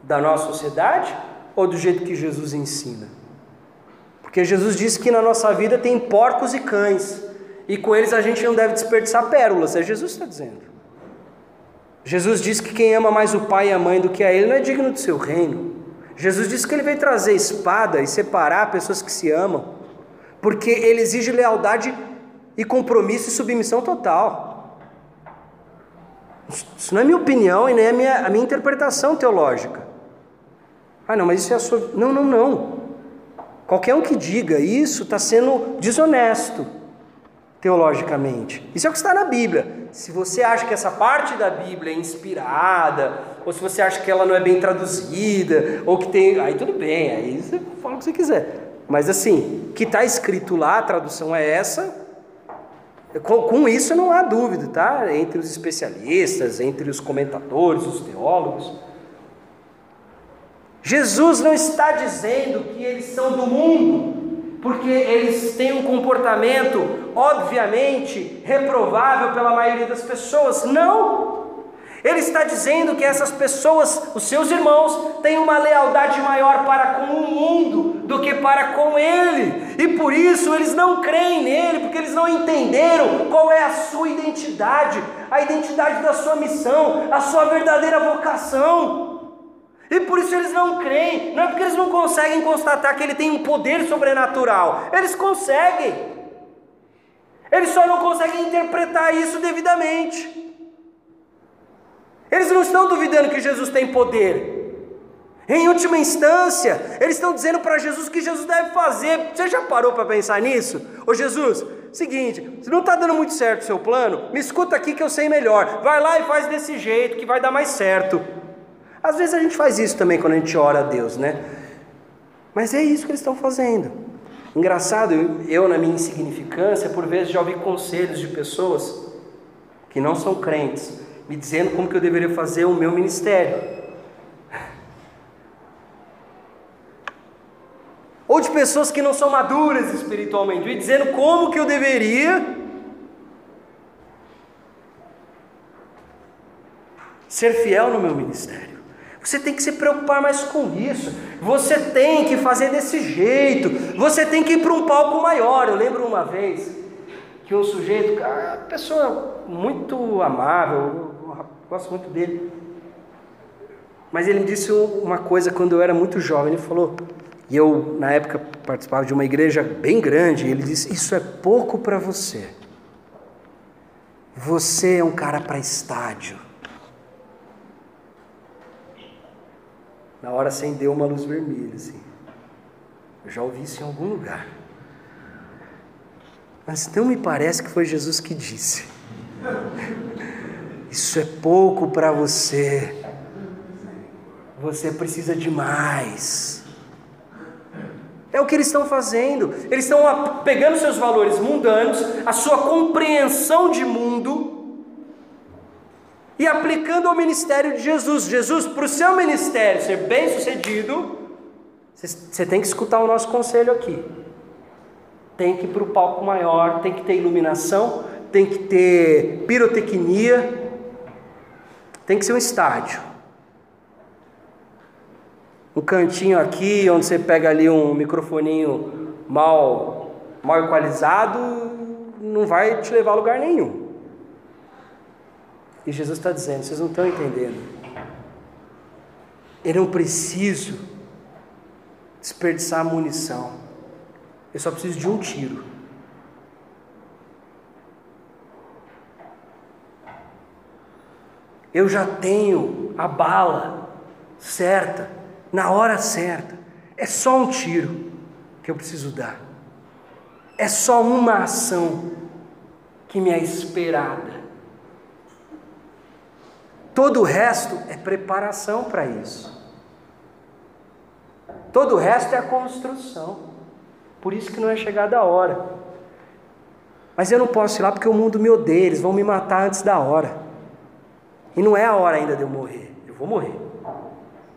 Da nossa sociedade ou do jeito que Jesus ensina? Porque Jesus disse que na nossa vida tem porcos e cães e com eles a gente não deve desperdiçar pérolas, é Jesus que está dizendo. Jesus diz que quem ama mais o pai e a mãe do que a ele não é digno do seu reino. Jesus disse que ele veio trazer espada e separar pessoas que se amam, porque ele exige lealdade e compromisso e submissão total. Isso não é minha opinião e nem é minha, a minha interpretação teológica. Ah, não, mas isso é a sua. Não, não, não. Qualquer um que diga isso está sendo desonesto teologicamente. Isso é o que está na Bíblia. Se você acha que essa parte da Bíblia é inspirada, ou se você acha que ela não é bem traduzida, ou que tem. Aí tudo bem, aí você fala o que você quiser. Mas assim, que está escrito lá, a tradução é essa. Com, com isso não há dúvida, tá? Entre os especialistas, entre os comentadores, os teólogos. Jesus não está dizendo que eles são do mundo, porque eles têm um comportamento, obviamente, reprovável pela maioria das pessoas. Não! Ele está dizendo que essas pessoas, os seus irmãos, têm uma lealdade maior para com o mundo do que para com ele, e por isso eles não creem nele, porque eles não entenderam qual é a sua identidade, a identidade da sua missão, a sua verdadeira vocação. E por isso eles não creem, não é porque eles não conseguem constatar que ele tem um poder sobrenatural, eles conseguem, eles só não conseguem interpretar isso devidamente. Eles não estão duvidando que Jesus tem poder. Em última instância, eles estão dizendo para Jesus o que Jesus deve fazer. Você já parou para pensar nisso? Ô Jesus, seguinte, se não está dando muito certo o seu plano, me escuta aqui que eu sei melhor. Vai lá e faz desse jeito que vai dar mais certo. Às vezes a gente faz isso também quando a gente ora a Deus, né? Mas é isso que eles estão fazendo. Engraçado, eu, na minha insignificância, por vezes já ouvi conselhos de pessoas que não são crentes, me dizendo como que eu deveria fazer o meu ministério. Ou de pessoas que não são maduras espiritualmente, me dizendo como que eu deveria ser fiel no meu ministério. Você tem que se preocupar mais com isso. Você tem que fazer desse jeito. Você tem que ir para um palco maior. Eu lembro uma vez que um sujeito, uma pessoa muito amável, eu gosto muito dele. Mas ele me disse uma coisa quando eu era muito jovem. Ele falou, e eu na época participava de uma igreja bem grande. ele disse: Isso é pouco para você. Você é um cara para estádio. Na hora acendeu uma luz vermelha, assim. Eu já ouvi isso em algum lugar. Mas não me parece que foi Jesus que disse. Isso é pouco para você. Você precisa de mais. É o que eles estão fazendo. Eles estão pegando seus valores mundanos, a sua compreensão de mundo e aplicando ao ministério de Jesus. Jesus, para o seu ministério ser bem sucedido, você tem que escutar o nosso conselho aqui. Tem que ir para o palco maior, tem que ter iluminação, tem que ter pirotecnia, tem que ser um estádio. Um cantinho aqui, onde você pega ali um microfoninho mal, mal equalizado, não vai te levar a lugar nenhum. E Jesus está dizendo: vocês não estão entendendo. Eu não preciso desperdiçar munição. Eu só preciso de um tiro. Eu já tenho a bala certa, na hora certa. É só um tiro que eu preciso dar. É só uma ação que me é esperada. Todo o resto é preparação para isso. Todo o resto é a construção. Por isso que não é chegada a hora. Mas eu não posso ir lá porque o mundo me odeia, eles vão me matar antes da hora. E não é a hora ainda de eu morrer. Eu vou morrer.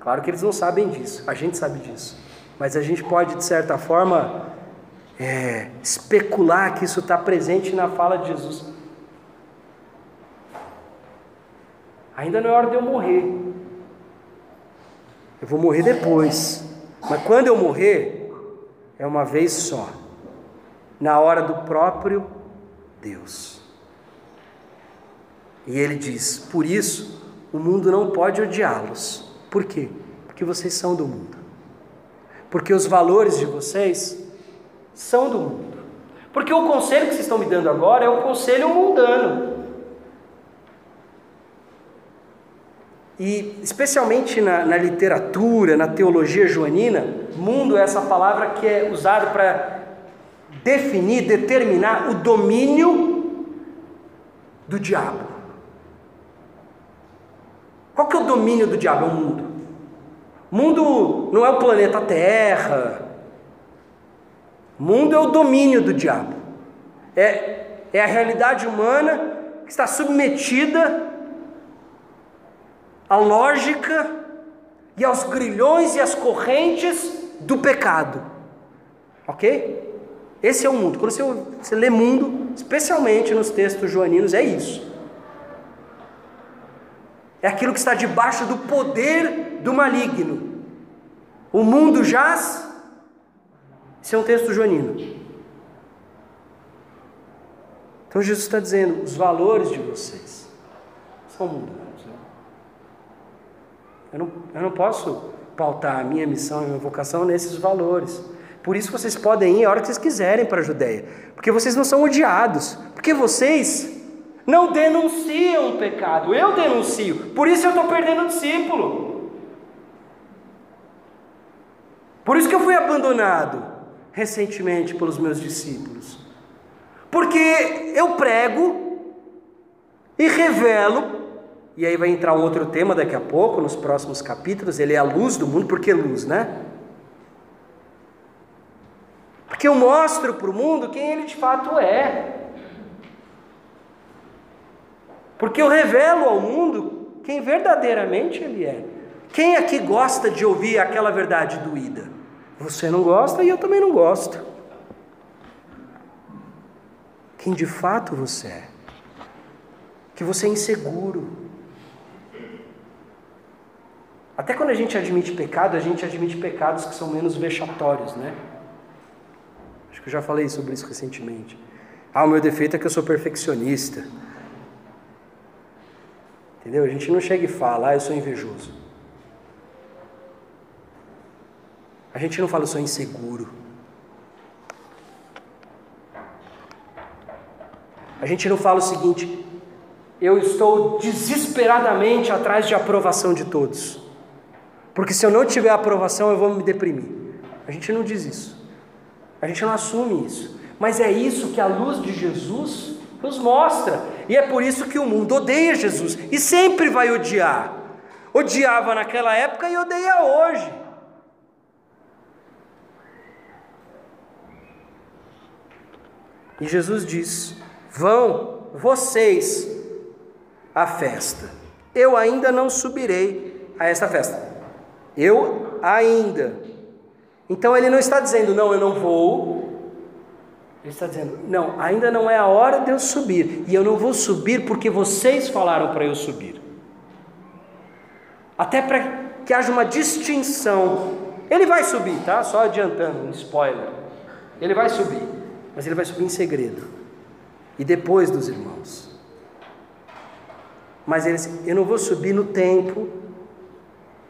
Claro que eles não sabem disso, a gente sabe disso. Mas a gente pode, de certa forma, é, especular que isso está presente na fala de Jesus. Ainda não é hora de eu morrer. Eu vou morrer depois. Mas quando eu morrer, é uma vez só, na hora do próprio Deus. E ele diz: Por isso o mundo não pode odiá-los. Por quê? Porque vocês são do mundo. Porque os valores de vocês são do mundo. Porque o conselho que vocês estão me dando agora é um conselho mundano. E especialmente na, na, literatura, na teologia joanina, mundo é essa palavra que é usada para definir, determinar o domínio do diabo. Qual que é o domínio do diabo? É o mundo. Mundo não é o planeta Terra. Mundo é o domínio do diabo. É, é a realidade humana que está submetida à lógica e aos grilhões e às correntes do pecado. Ok? Esse é o mundo. Quando você, você lê mundo, especialmente nos textos joaninos, é isso. É aquilo que está debaixo do poder do maligno. O mundo jaz. Esse é um texto joanino. Então Jesus está dizendo: os valores de vocês são mundanos. Eu não, eu não posso pautar a minha missão e minha vocação nesses valores. Por isso vocês podem ir a hora que vocês quiserem para a Judéia. Porque vocês não são odiados. Porque vocês não denunciam o pecado. Eu denuncio. Por isso eu estou perdendo discípulo. Por isso que eu fui abandonado recentemente pelos meus discípulos. Porque eu prego e revelo e aí vai entrar outro tema daqui a pouco, nos próximos capítulos. Ele é a luz do mundo, por que luz, né? Porque eu mostro para o mundo quem ele de fato é. Porque eu revelo ao mundo quem verdadeiramente ele é. Quem aqui gosta de ouvir aquela verdade doída? Você não gosta e eu também não gosto. Quem de fato você é? Que você é inseguro, até quando a gente admite pecado, a gente admite pecados que são menos vexatórios, né? Acho que eu já falei sobre isso recentemente. Ah, o meu defeito é que eu sou perfeccionista. Entendeu? A gente não chega e fala, ah, eu sou invejoso. A gente não fala, eu sou inseguro. A gente não fala o seguinte, eu estou desesperadamente atrás de aprovação de todos. Porque se eu não tiver aprovação, eu vou me deprimir. A gente não diz isso. A gente não assume isso. Mas é isso que a luz de Jesus nos mostra. E é por isso que o mundo odeia Jesus e sempre vai odiar. Odiava naquela época e odeia hoje. E Jesus diz: Vão vocês à festa. Eu ainda não subirei a esta festa. Eu ainda. Então ele não está dizendo, não, eu não vou. Ele está dizendo, não, ainda não é a hora de eu subir. E eu não vou subir porque vocês falaram para eu subir. Até para que haja uma distinção. Ele vai subir, tá? Só adiantando, um spoiler. Ele vai subir, mas ele vai subir em segredo. E depois dos irmãos. Mas ele, eu não vou subir no tempo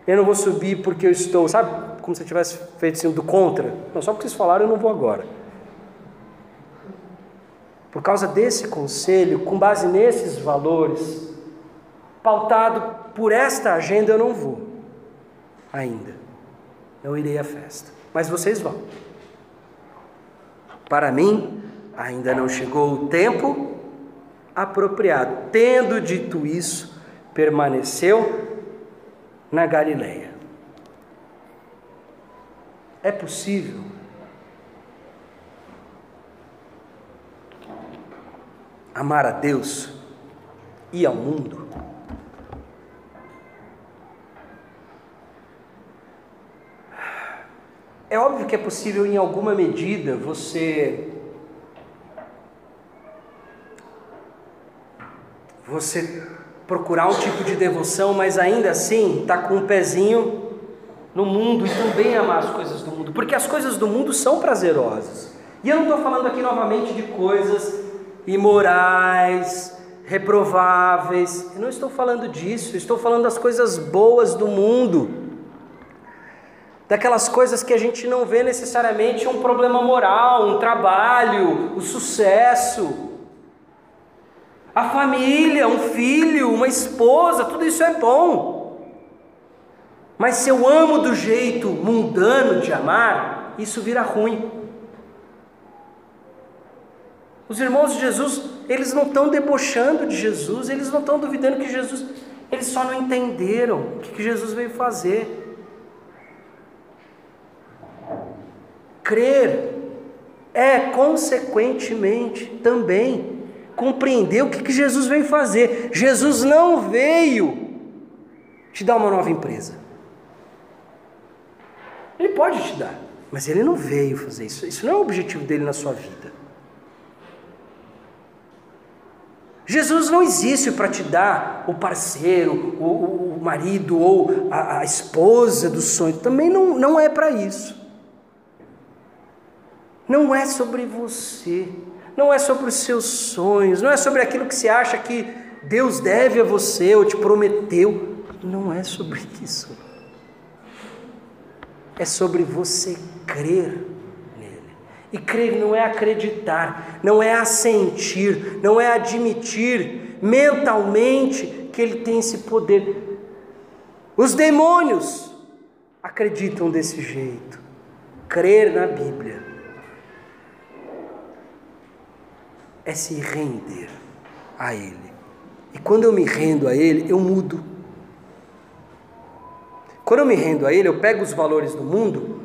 eu não vou subir porque eu estou, sabe, como se eu tivesse feito assim do contra. Não, só porque vocês falaram, eu não vou agora. Por causa desse conselho, com base nesses valores, pautado por esta agenda, eu não vou ainda. Não irei à festa. Mas vocês vão. Para mim, ainda não chegou o tempo apropriado. Tendo dito isso, permaneceu na Galileia. É possível amar a Deus e ao mundo? É óbvio que é possível, em alguma medida, você você procurar um tipo de devoção, mas ainda assim está com um pezinho no mundo e também amar as coisas do mundo, porque as coisas do mundo são prazerosas. E eu não estou falando aqui novamente de coisas imorais, reprováveis. Eu não estou falando disso, estou falando das coisas boas do mundo. Daquelas coisas que a gente não vê necessariamente um problema moral, um trabalho, o sucesso a família, um filho, uma esposa, tudo isso é bom. Mas se eu amo do jeito mundano de amar, isso vira ruim. Os irmãos de Jesus, eles não estão debochando de Jesus, eles não estão duvidando que Jesus, eles só não entenderam o que Jesus veio fazer. Crer é, consequentemente, também compreender o que, que Jesus veio fazer. Jesus não veio te dar uma nova empresa. Ele pode te dar, mas ele não veio fazer isso. Isso não é o objetivo dele na sua vida. Jesus não existe para te dar o parceiro, o, o marido ou a, a esposa do sonho. Também não, não é para isso. Não é sobre você não é sobre os seus sonhos, não é sobre aquilo que você acha que Deus deve a você ou te prometeu. Não é sobre isso. É sobre você crer nele. E crer não é acreditar, não é assentir, não é admitir mentalmente que ele tem esse poder. Os demônios acreditam desse jeito. Crer na Bíblia é se render a Ele. E quando eu me rendo a Ele, eu mudo. Quando eu me rendo a Ele, eu pego os valores do mundo,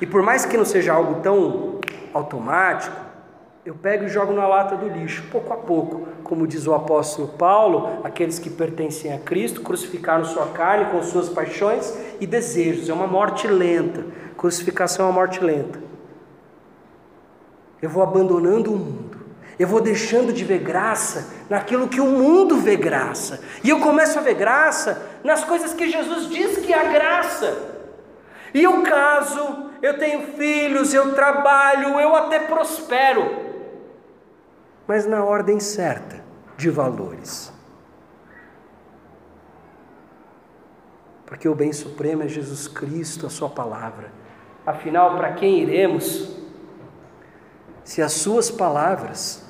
e por mais que não seja algo tão automático, eu pego e jogo na lata do lixo, pouco a pouco. Como diz o apóstolo Paulo, aqueles que pertencem a Cristo crucificaram sua carne com suas paixões e desejos. É uma morte lenta. Crucificação é uma morte lenta. Eu vou abandonando o mundo eu vou deixando de ver graça naquilo que o mundo vê graça. E eu começo a ver graça nas coisas que Jesus diz que há graça. E eu caso, eu tenho filhos, eu trabalho, eu até prospero. Mas na ordem certa de valores. Porque o bem supremo é Jesus Cristo, a Sua palavra. Afinal, para quem iremos? Se as Suas palavras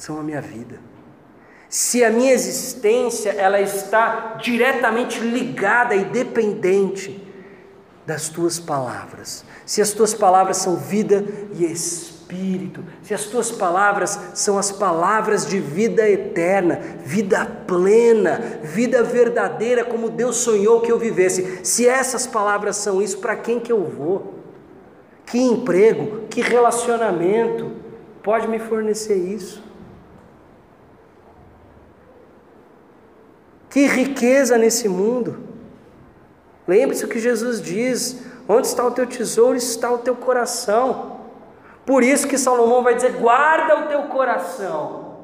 são a minha vida. Se a minha existência ela está diretamente ligada e dependente das tuas palavras. Se as tuas palavras são vida e espírito se as tuas palavras são as palavras de vida eterna, vida plena, vida verdadeira, como Deus sonhou que eu vivesse, se essas palavras são isso, para quem que eu vou? Que emprego, que relacionamento pode me fornecer isso? Que riqueza nesse mundo. Lembre-se o que Jesus diz: onde está o teu tesouro, está o teu coração. Por isso que Salomão vai dizer: guarda o teu coração.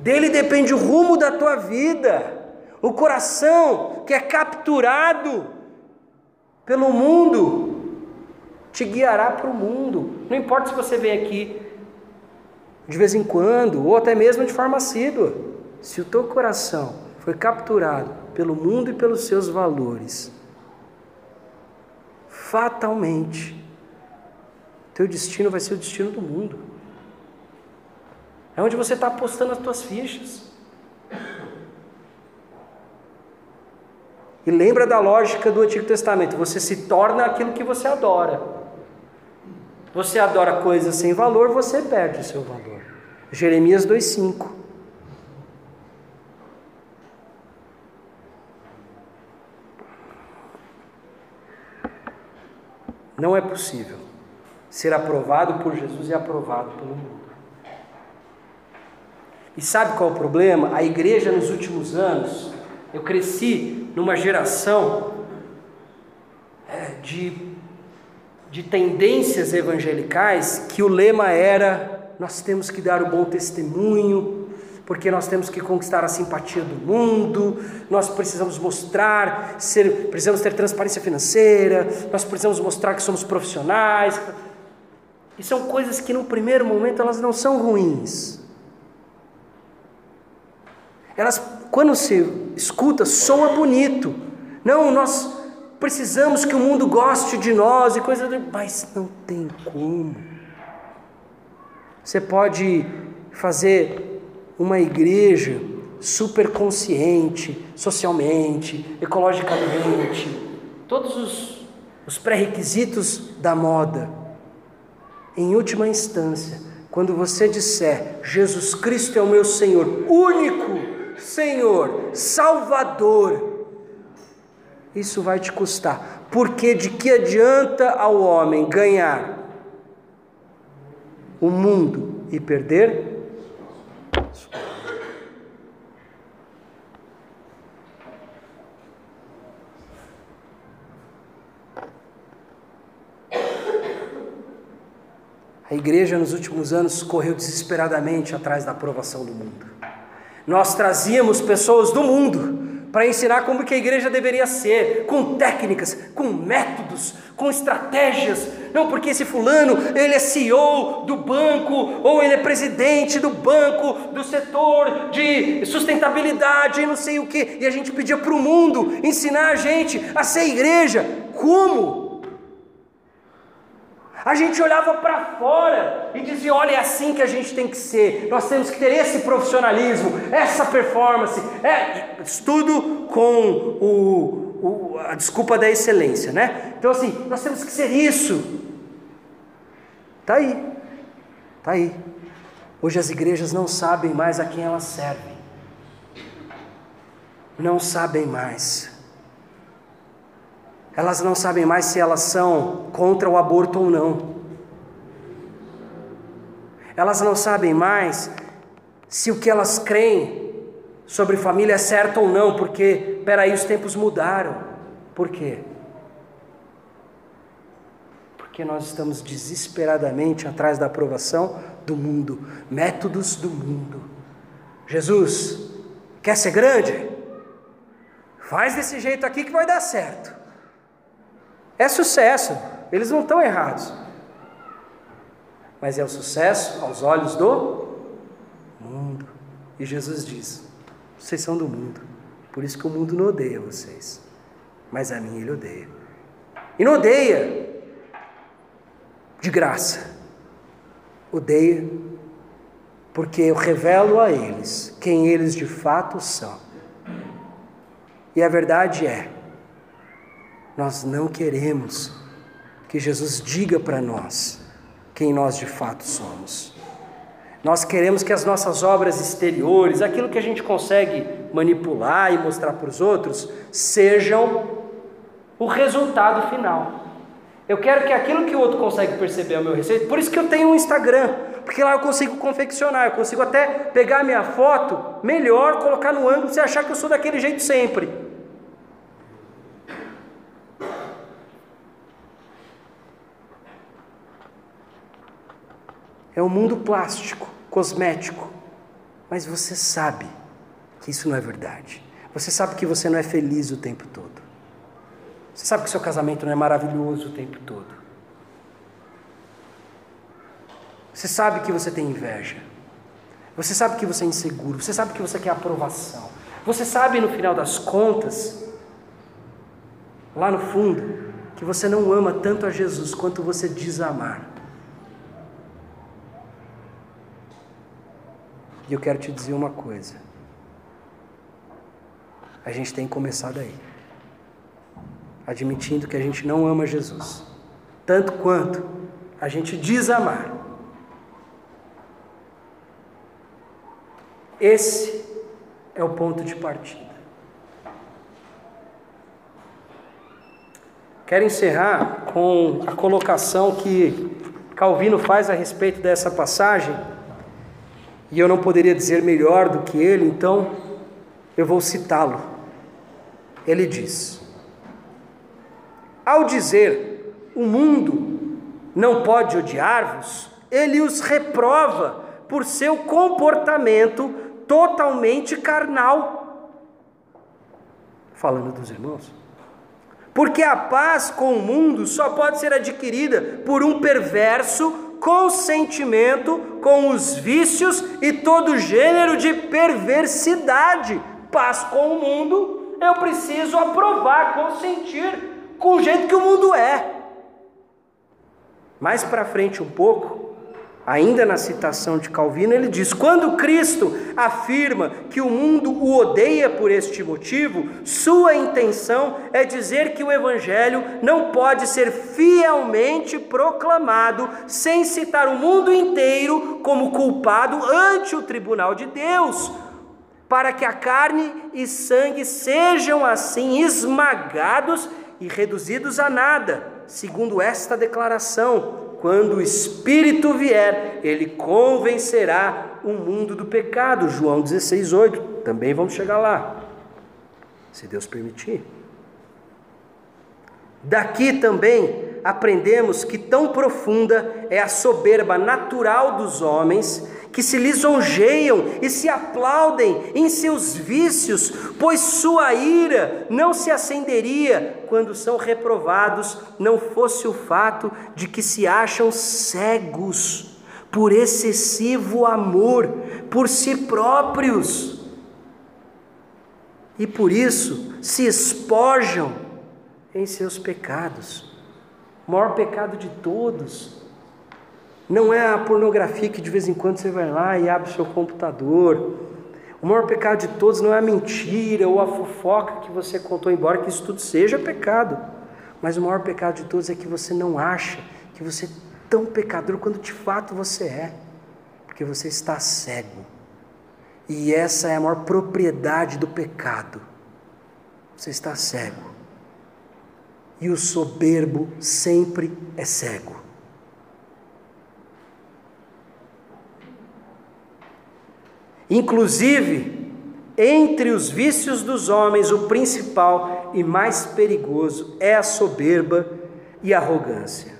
Dele depende o rumo da tua vida. O coração que é capturado pelo mundo te guiará para o mundo. Não importa se você vem aqui de vez em quando, ou até mesmo de forma assídua. Se o teu coração foi capturado pelo mundo e pelos seus valores, fatalmente, teu destino vai ser o destino do mundo. É onde você está apostando as tuas fichas. E lembra da lógica do Antigo Testamento: você se torna aquilo que você adora. Você adora coisas sem valor, você perde o seu valor. Jeremias 2,5. Não é possível ser aprovado por Jesus e aprovado pelo mundo. E sabe qual é o problema? A igreja nos últimos anos, eu cresci numa geração é, de, de tendências evangelicais que o lema era: nós temos que dar o bom testemunho, porque nós temos que conquistar a simpatia do mundo, nós precisamos mostrar, ser, precisamos ter transparência financeira, nós precisamos mostrar que somos profissionais. E são coisas que no primeiro momento elas não são ruins. Elas, quando se escuta, soa bonito. Não, nós precisamos que o mundo goste de nós e coisas, mas não tem como. Você pode fazer uma igreja super consciente, socialmente, ecologicamente, todos os, os pré-requisitos da moda. Em última instância, quando você disser Jesus Cristo é o meu Senhor, único Senhor, Salvador, isso vai te custar, porque de que adianta ao homem ganhar o mundo e perder a igreja nos últimos anos correu desesperadamente atrás da aprovação do mundo. Nós trazíamos pessoas do mundo para ensinar como que a igreja deveria ser, com técnicas, com métodos, com estratégias. Não porque esse fulano, ele é CEO do banco, ou ele é presidente do banco, do setor de sustentabilidade, não sei o que. E a gente pedia para o mundo ensinar a gente a ser igreja. Como? A gente olhava para fora e dizia: olha, é assim que a gente tem que ser, nós temos que ter esse profissionalismo, essa performance, é, tudo com o, o, a desculpa da excelência, né? Então, assim, nós temos que ser isso. Está aí, está aí. Hoje as igrejas não sabem mais a quem elas servem, não sabem mais. Elas não sabem mais se elas são contra o aborto ou não. Elas não sabem mais se o que elas creem sobre família é certo ou não, porque, peraí, os tempos mudaram. Por quê? Porque nós estamos desesperadamente atrás da aprovação do mundo, métodos do mundo. Jesus, quer ser grande? Faz desse jeito aqui que vai dar certo. É sucesso, eles não estão errados. Mas é o sucesso aos olhos do mundo. E Jesus diz: vocês são do mundo, por isso que o mundo não odeia vocês, mas a mim ele odeia. E não odeia de graça, odeia porque eu revelo a eles quem eles de fato são. E a verdade é, nós não queremos que Jesus diga para nós quem nós de fato somos. Nós queremos que as nossas obras exteriores, aquilo que a gente consegue manipular e mostrar para os outros, sejam o resultado final. Eu quero que aquilo que o outro consegue perceber ao meu respeito, por isso que eu tenho um Instagram, porque lá eu consigo confeccionar, eu consigo até pegar a minha foto melhor, colocar no ângulo, você achar que eu sou daquele jeito sempre. É um mundo plástico, cosmético, mas você sabe que isso não é verdade. Você sabe que você não é feliz o tempo todo. Você sabe que seu casamento não é maravilhoso o tempo todo. Você sabe que você tem inveja. Você sabe que você é inseguro. Você sabe que você quer aprovação. Você sabe, no final das contas, lá no fundo, que você não ama tanto a Jesus quanto você diz amar. E eu quero te dizer uma coisa. A gente tem que começar daí admitindo que a gente não ama Jesus, tanto quanto a gente diz amar. Esse é o ponto de partida. Quero encerrar com a colocação que Calvino faz a respeito dessa passagem, e eu não poderia dizer melhor do que ele, então eu vou citá-lo. Ele diz: ao dizer o mundo não pode odiar-vos, ele os reprova por seu comportamento totalmente carnal. Falando dos irmãos. Porque a paz com o mundo só pode ser adquirida por um perverso consentimento com os vícios e todo gênero de perversidade. Paz com o mundo, eu preciso aprovar, consentir com o jeito que o mundo é. Mais para frente um pouco, ainda na citação de Calvino, ele diz: quando Cristo afirma que o mundo o odeia por este motivo, sua intenção é dizer que o Evangelho não pode ser fielmente proclamado sem citar o mundo inteiro como culpado ante o tribunal de Deus. Para que a carne e sangue sejam assim esmagados e reduzidos a nada, segundo esta declaração: quando o Espírito vier, ele convencerá o mundo do pecado. João 16, 8. Também vamos chegar lá, se Deus permitir. Daqui também aprendemos que tão profunda é a soberba natural dos homens que se lisonjeiam e se aplaudem em seus vícios, pois sua ira não se acenderia quando são reprovados, não fosse o fato de que se acham cegos por excessivo amor por si próprios. E por isso se espojam em seus pecados. O maior pecado de todos não é a pornografia que de vez em quando você vai lá e abre o seu computador. O maior pecado de todos não é a mentira ou a fofoca que você contou, embora que isso tudo seja pecado. Mas o maior pecado de todos é que você não acha que você é tão pecador quanto de fato você é, porque você está cego. E essa é a maior propriedade do pecado. Você está cego. E o soberbo sempre é cego. Inclusive, entre os vícios dos homens, o principal e mais perigoso é a soberba e a arrogância.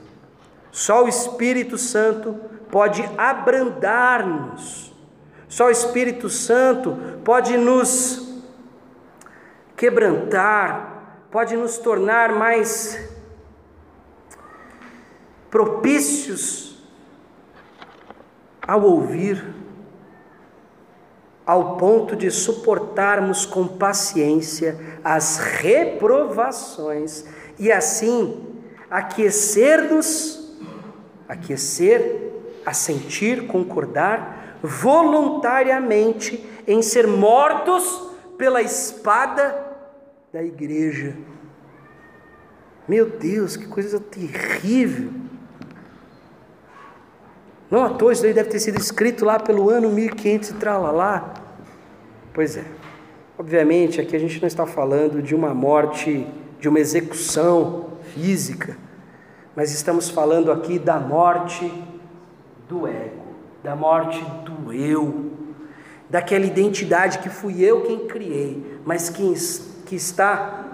Só o Espírito Santo pode abrandar-nos, só o Espírito Santo pode nos quebrantar, pode nos tornar mais propícios ao ouvir ao ponto de suportarmos com paciência as reprovações e assim aquecer-nos, aquecer, assentir, concordar voluntariamente em ser mortos pela espada da igreja. Meu Deus, que coisa terrível! Não à toa, isso daí deve ter sido escrito lá pelo ano 1500 e tralalá. Pois é. Obviamente, aqui a gente não está falando de uma morte, de uma execução física, mas estamos falando aqui da morte do ego, da morte do eu, daquela identidade que fui eu quem criei, mas que, que está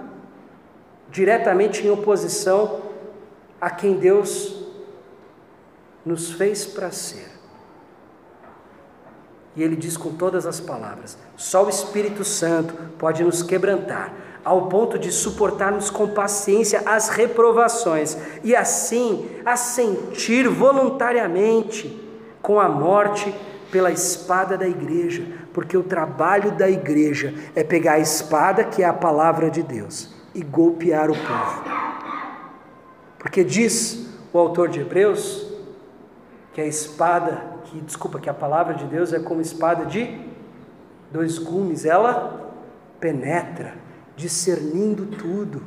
diretamente em oposição a quem Deus nos fez para ser. E ele diz com todas as palavras: só o Espírito Santo pode nos quebrantar, ao ponto de suportarmos com paciência as reprovações e assim assentir voluntariamente com a morte pela espada da igreja, porque o trabalho da igreja é pegar a espada, que é a palavra de Deus, e golpear o povo. Porque diz o autor de Hebreus que a espada, que desculpa, que a palavra de Deus é como espada de dois gumes, ela penetra, discernindo tudo.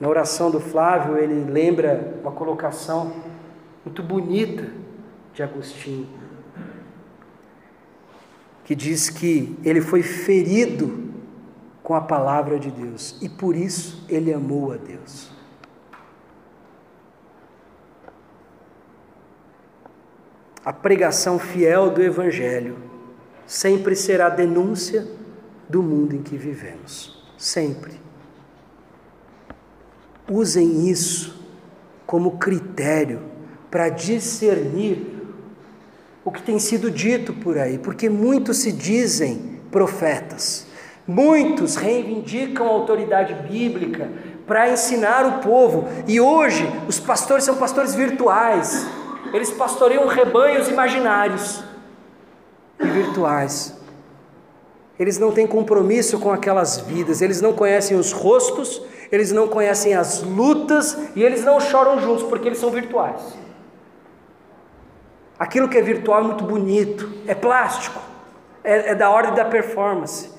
Na oração do Flávio, ele lembra uma colocação muito bonita de Agostinho, que diz que ele foi ferido com a palavra de Deus e por isso ele amou a Deus. A pregação fiel do Evangelho sempre será denúncia do mundo em que vivemos. Sempre. Usem isso como critério para discernir o que tem sido dito por aí, porque muitos se dizem profetas, muitos reivindicam a autoridade bíblica para ensinar o povo, e hoje os pastores são pastores virtuais eles pastoreiam rebanhos imaginários e virtuais. Eles não têm compromisso com aquelas vidas, eles não conhecem os rostos, eles não conhecem as lutas e eles não choram juntos porque eles são virtuais. Aquilo que é virtual é muito bonito, é plástico, é, é da ordem da performance,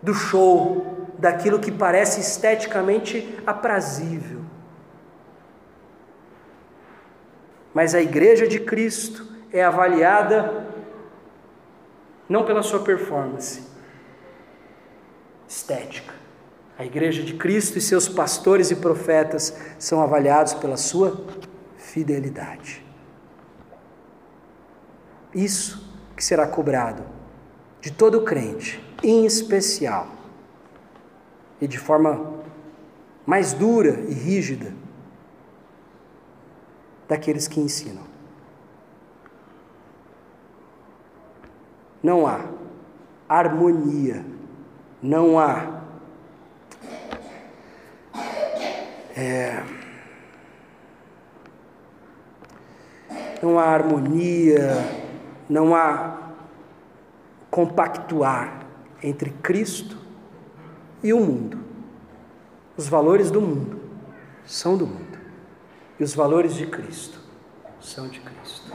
do show, daquilo que parece esteticamente aprazível. Mas a igreja de Cristo é avaliada não pela sua performance estética. A igreja de Cristo e seus pastores e profetas são avaliados pela sua fidelidade. Isso que será cobrado de todo crente, em especial, e de forma mais dura e rígida, daqueles que ensinam. Não há harmonia, não há é, não há harmonia, não há compactuar entre Cristo e o mundo. Os valores do mundo são do mundo. E os valores de Cristo são de Cristo.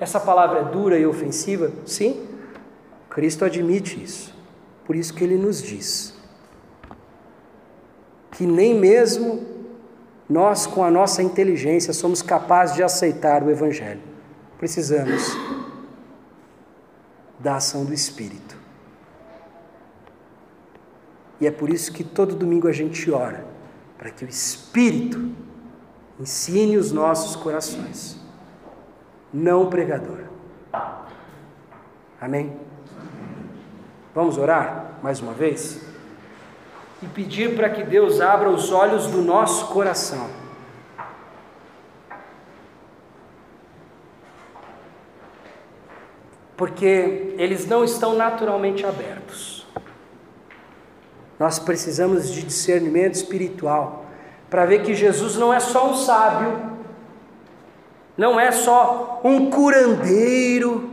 Essa palavra é dura e ofensiva? Sim, Cristo admite isso. Por isso que ele nos diz que nem mesmo nós, com a nossa inteligência, somos capazes de aceitar o Evangelho. Precisamos da ação do Espírito. E é por isso que todo domingo a gente ora, para que o Espírito Ensine os nossos corações, não pregador. Amém? Vamos orar mais uma vez? E pedir para que Deus abra os olhos do nosso coração. Porque eles não estão naturalmente abertos. Nós precisamos de discernimento espiritual para ver que Jesus não é só um sábio, não é só um curandeiro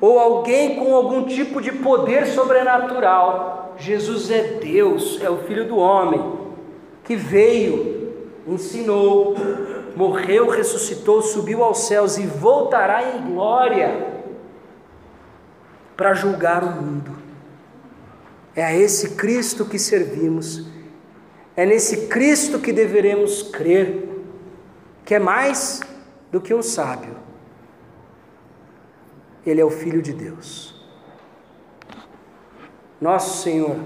ou alguém com algum tipo de poder sobrenatural. Jesus é Deus, é o Filho do homem, que veio, ensinou, morreu, ressuscitou, subiu aos céus e voltará em glória para julgar o mundo. É a esse Cristo que servimos é nesse Cristo que deveremos crer que é mais do que um sábio. Ele é o Filho de Deus. Nosso Senhor,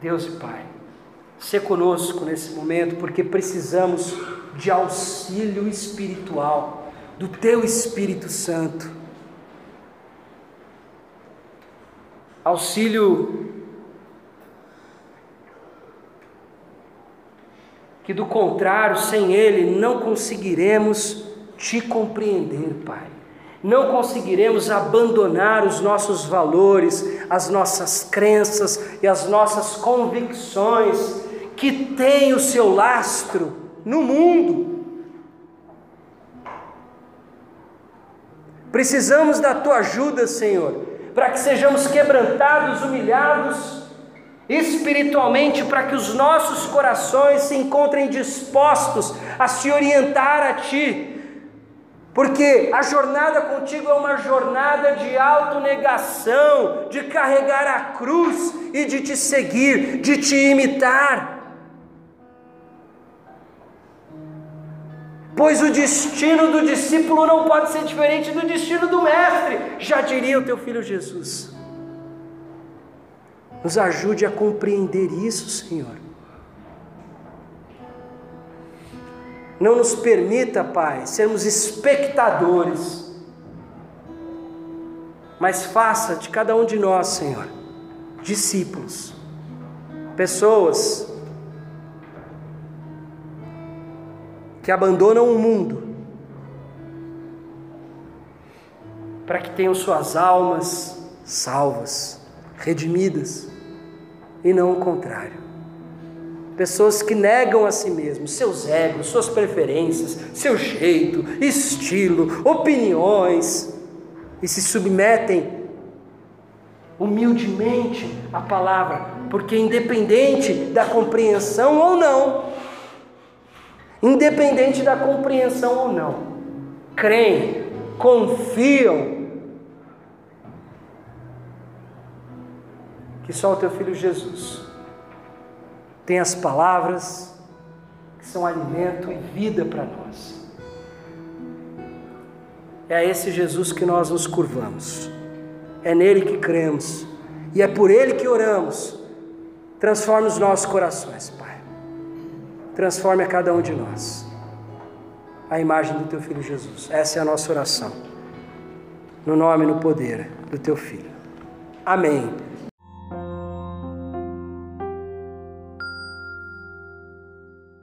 Deus e Pai, se conosco nesse momento, porque precisamos de auxílio espiritual do Teu Espírito Santo. Auxílio que do contrário, sem Ele, não conseguiremos te compreender, Pai. Não conseguiremos abandonar os nossos valores, as nossas crenças e as nossas convicções que têm o seu lastro no mundo. Precisamos da tua ajuda, Senhor, para que sejamos quebrantados, humilhados espiritualmente para que os nossos corações se encontrem dispostos a se orientar a Ti. Porque a jornada contigo é uma jornada de autonegação, de carregar a cruz e de te seguir, de te imitar. Pois o destino do discípulo não pode ser diferente do destino do mestre, já diria o teu filho Jesus. Nos ajude a compreender isso, Senhor. Não nos permita, Pai, sermos espectadores, mas faça de cada um de nós, Senhor, discípulos, pessoas que abandonam o mundo para que tenham suas almas salvas, redimidas e não o contrário. Pessoas que negam a si mesmos, seus egos, suas preferências, seu jeito, estilo, opiniões e se submetem humildemente à palavra, porque independente da compreensão ou não, independente da compreensão ou não, creem, confiam que só o teu filho Jesus tem as palavras que são alimento e vida para nós. É a esse Jesus que nós nos curvamos, é nele que cremos e é por ele que oramos. Transforme os nossos corações, Pai. Transforme a cada um de nós a imagem do teu filho Jesus. Essa é a nossa oração. No nome e no poder do teu filho. Amém.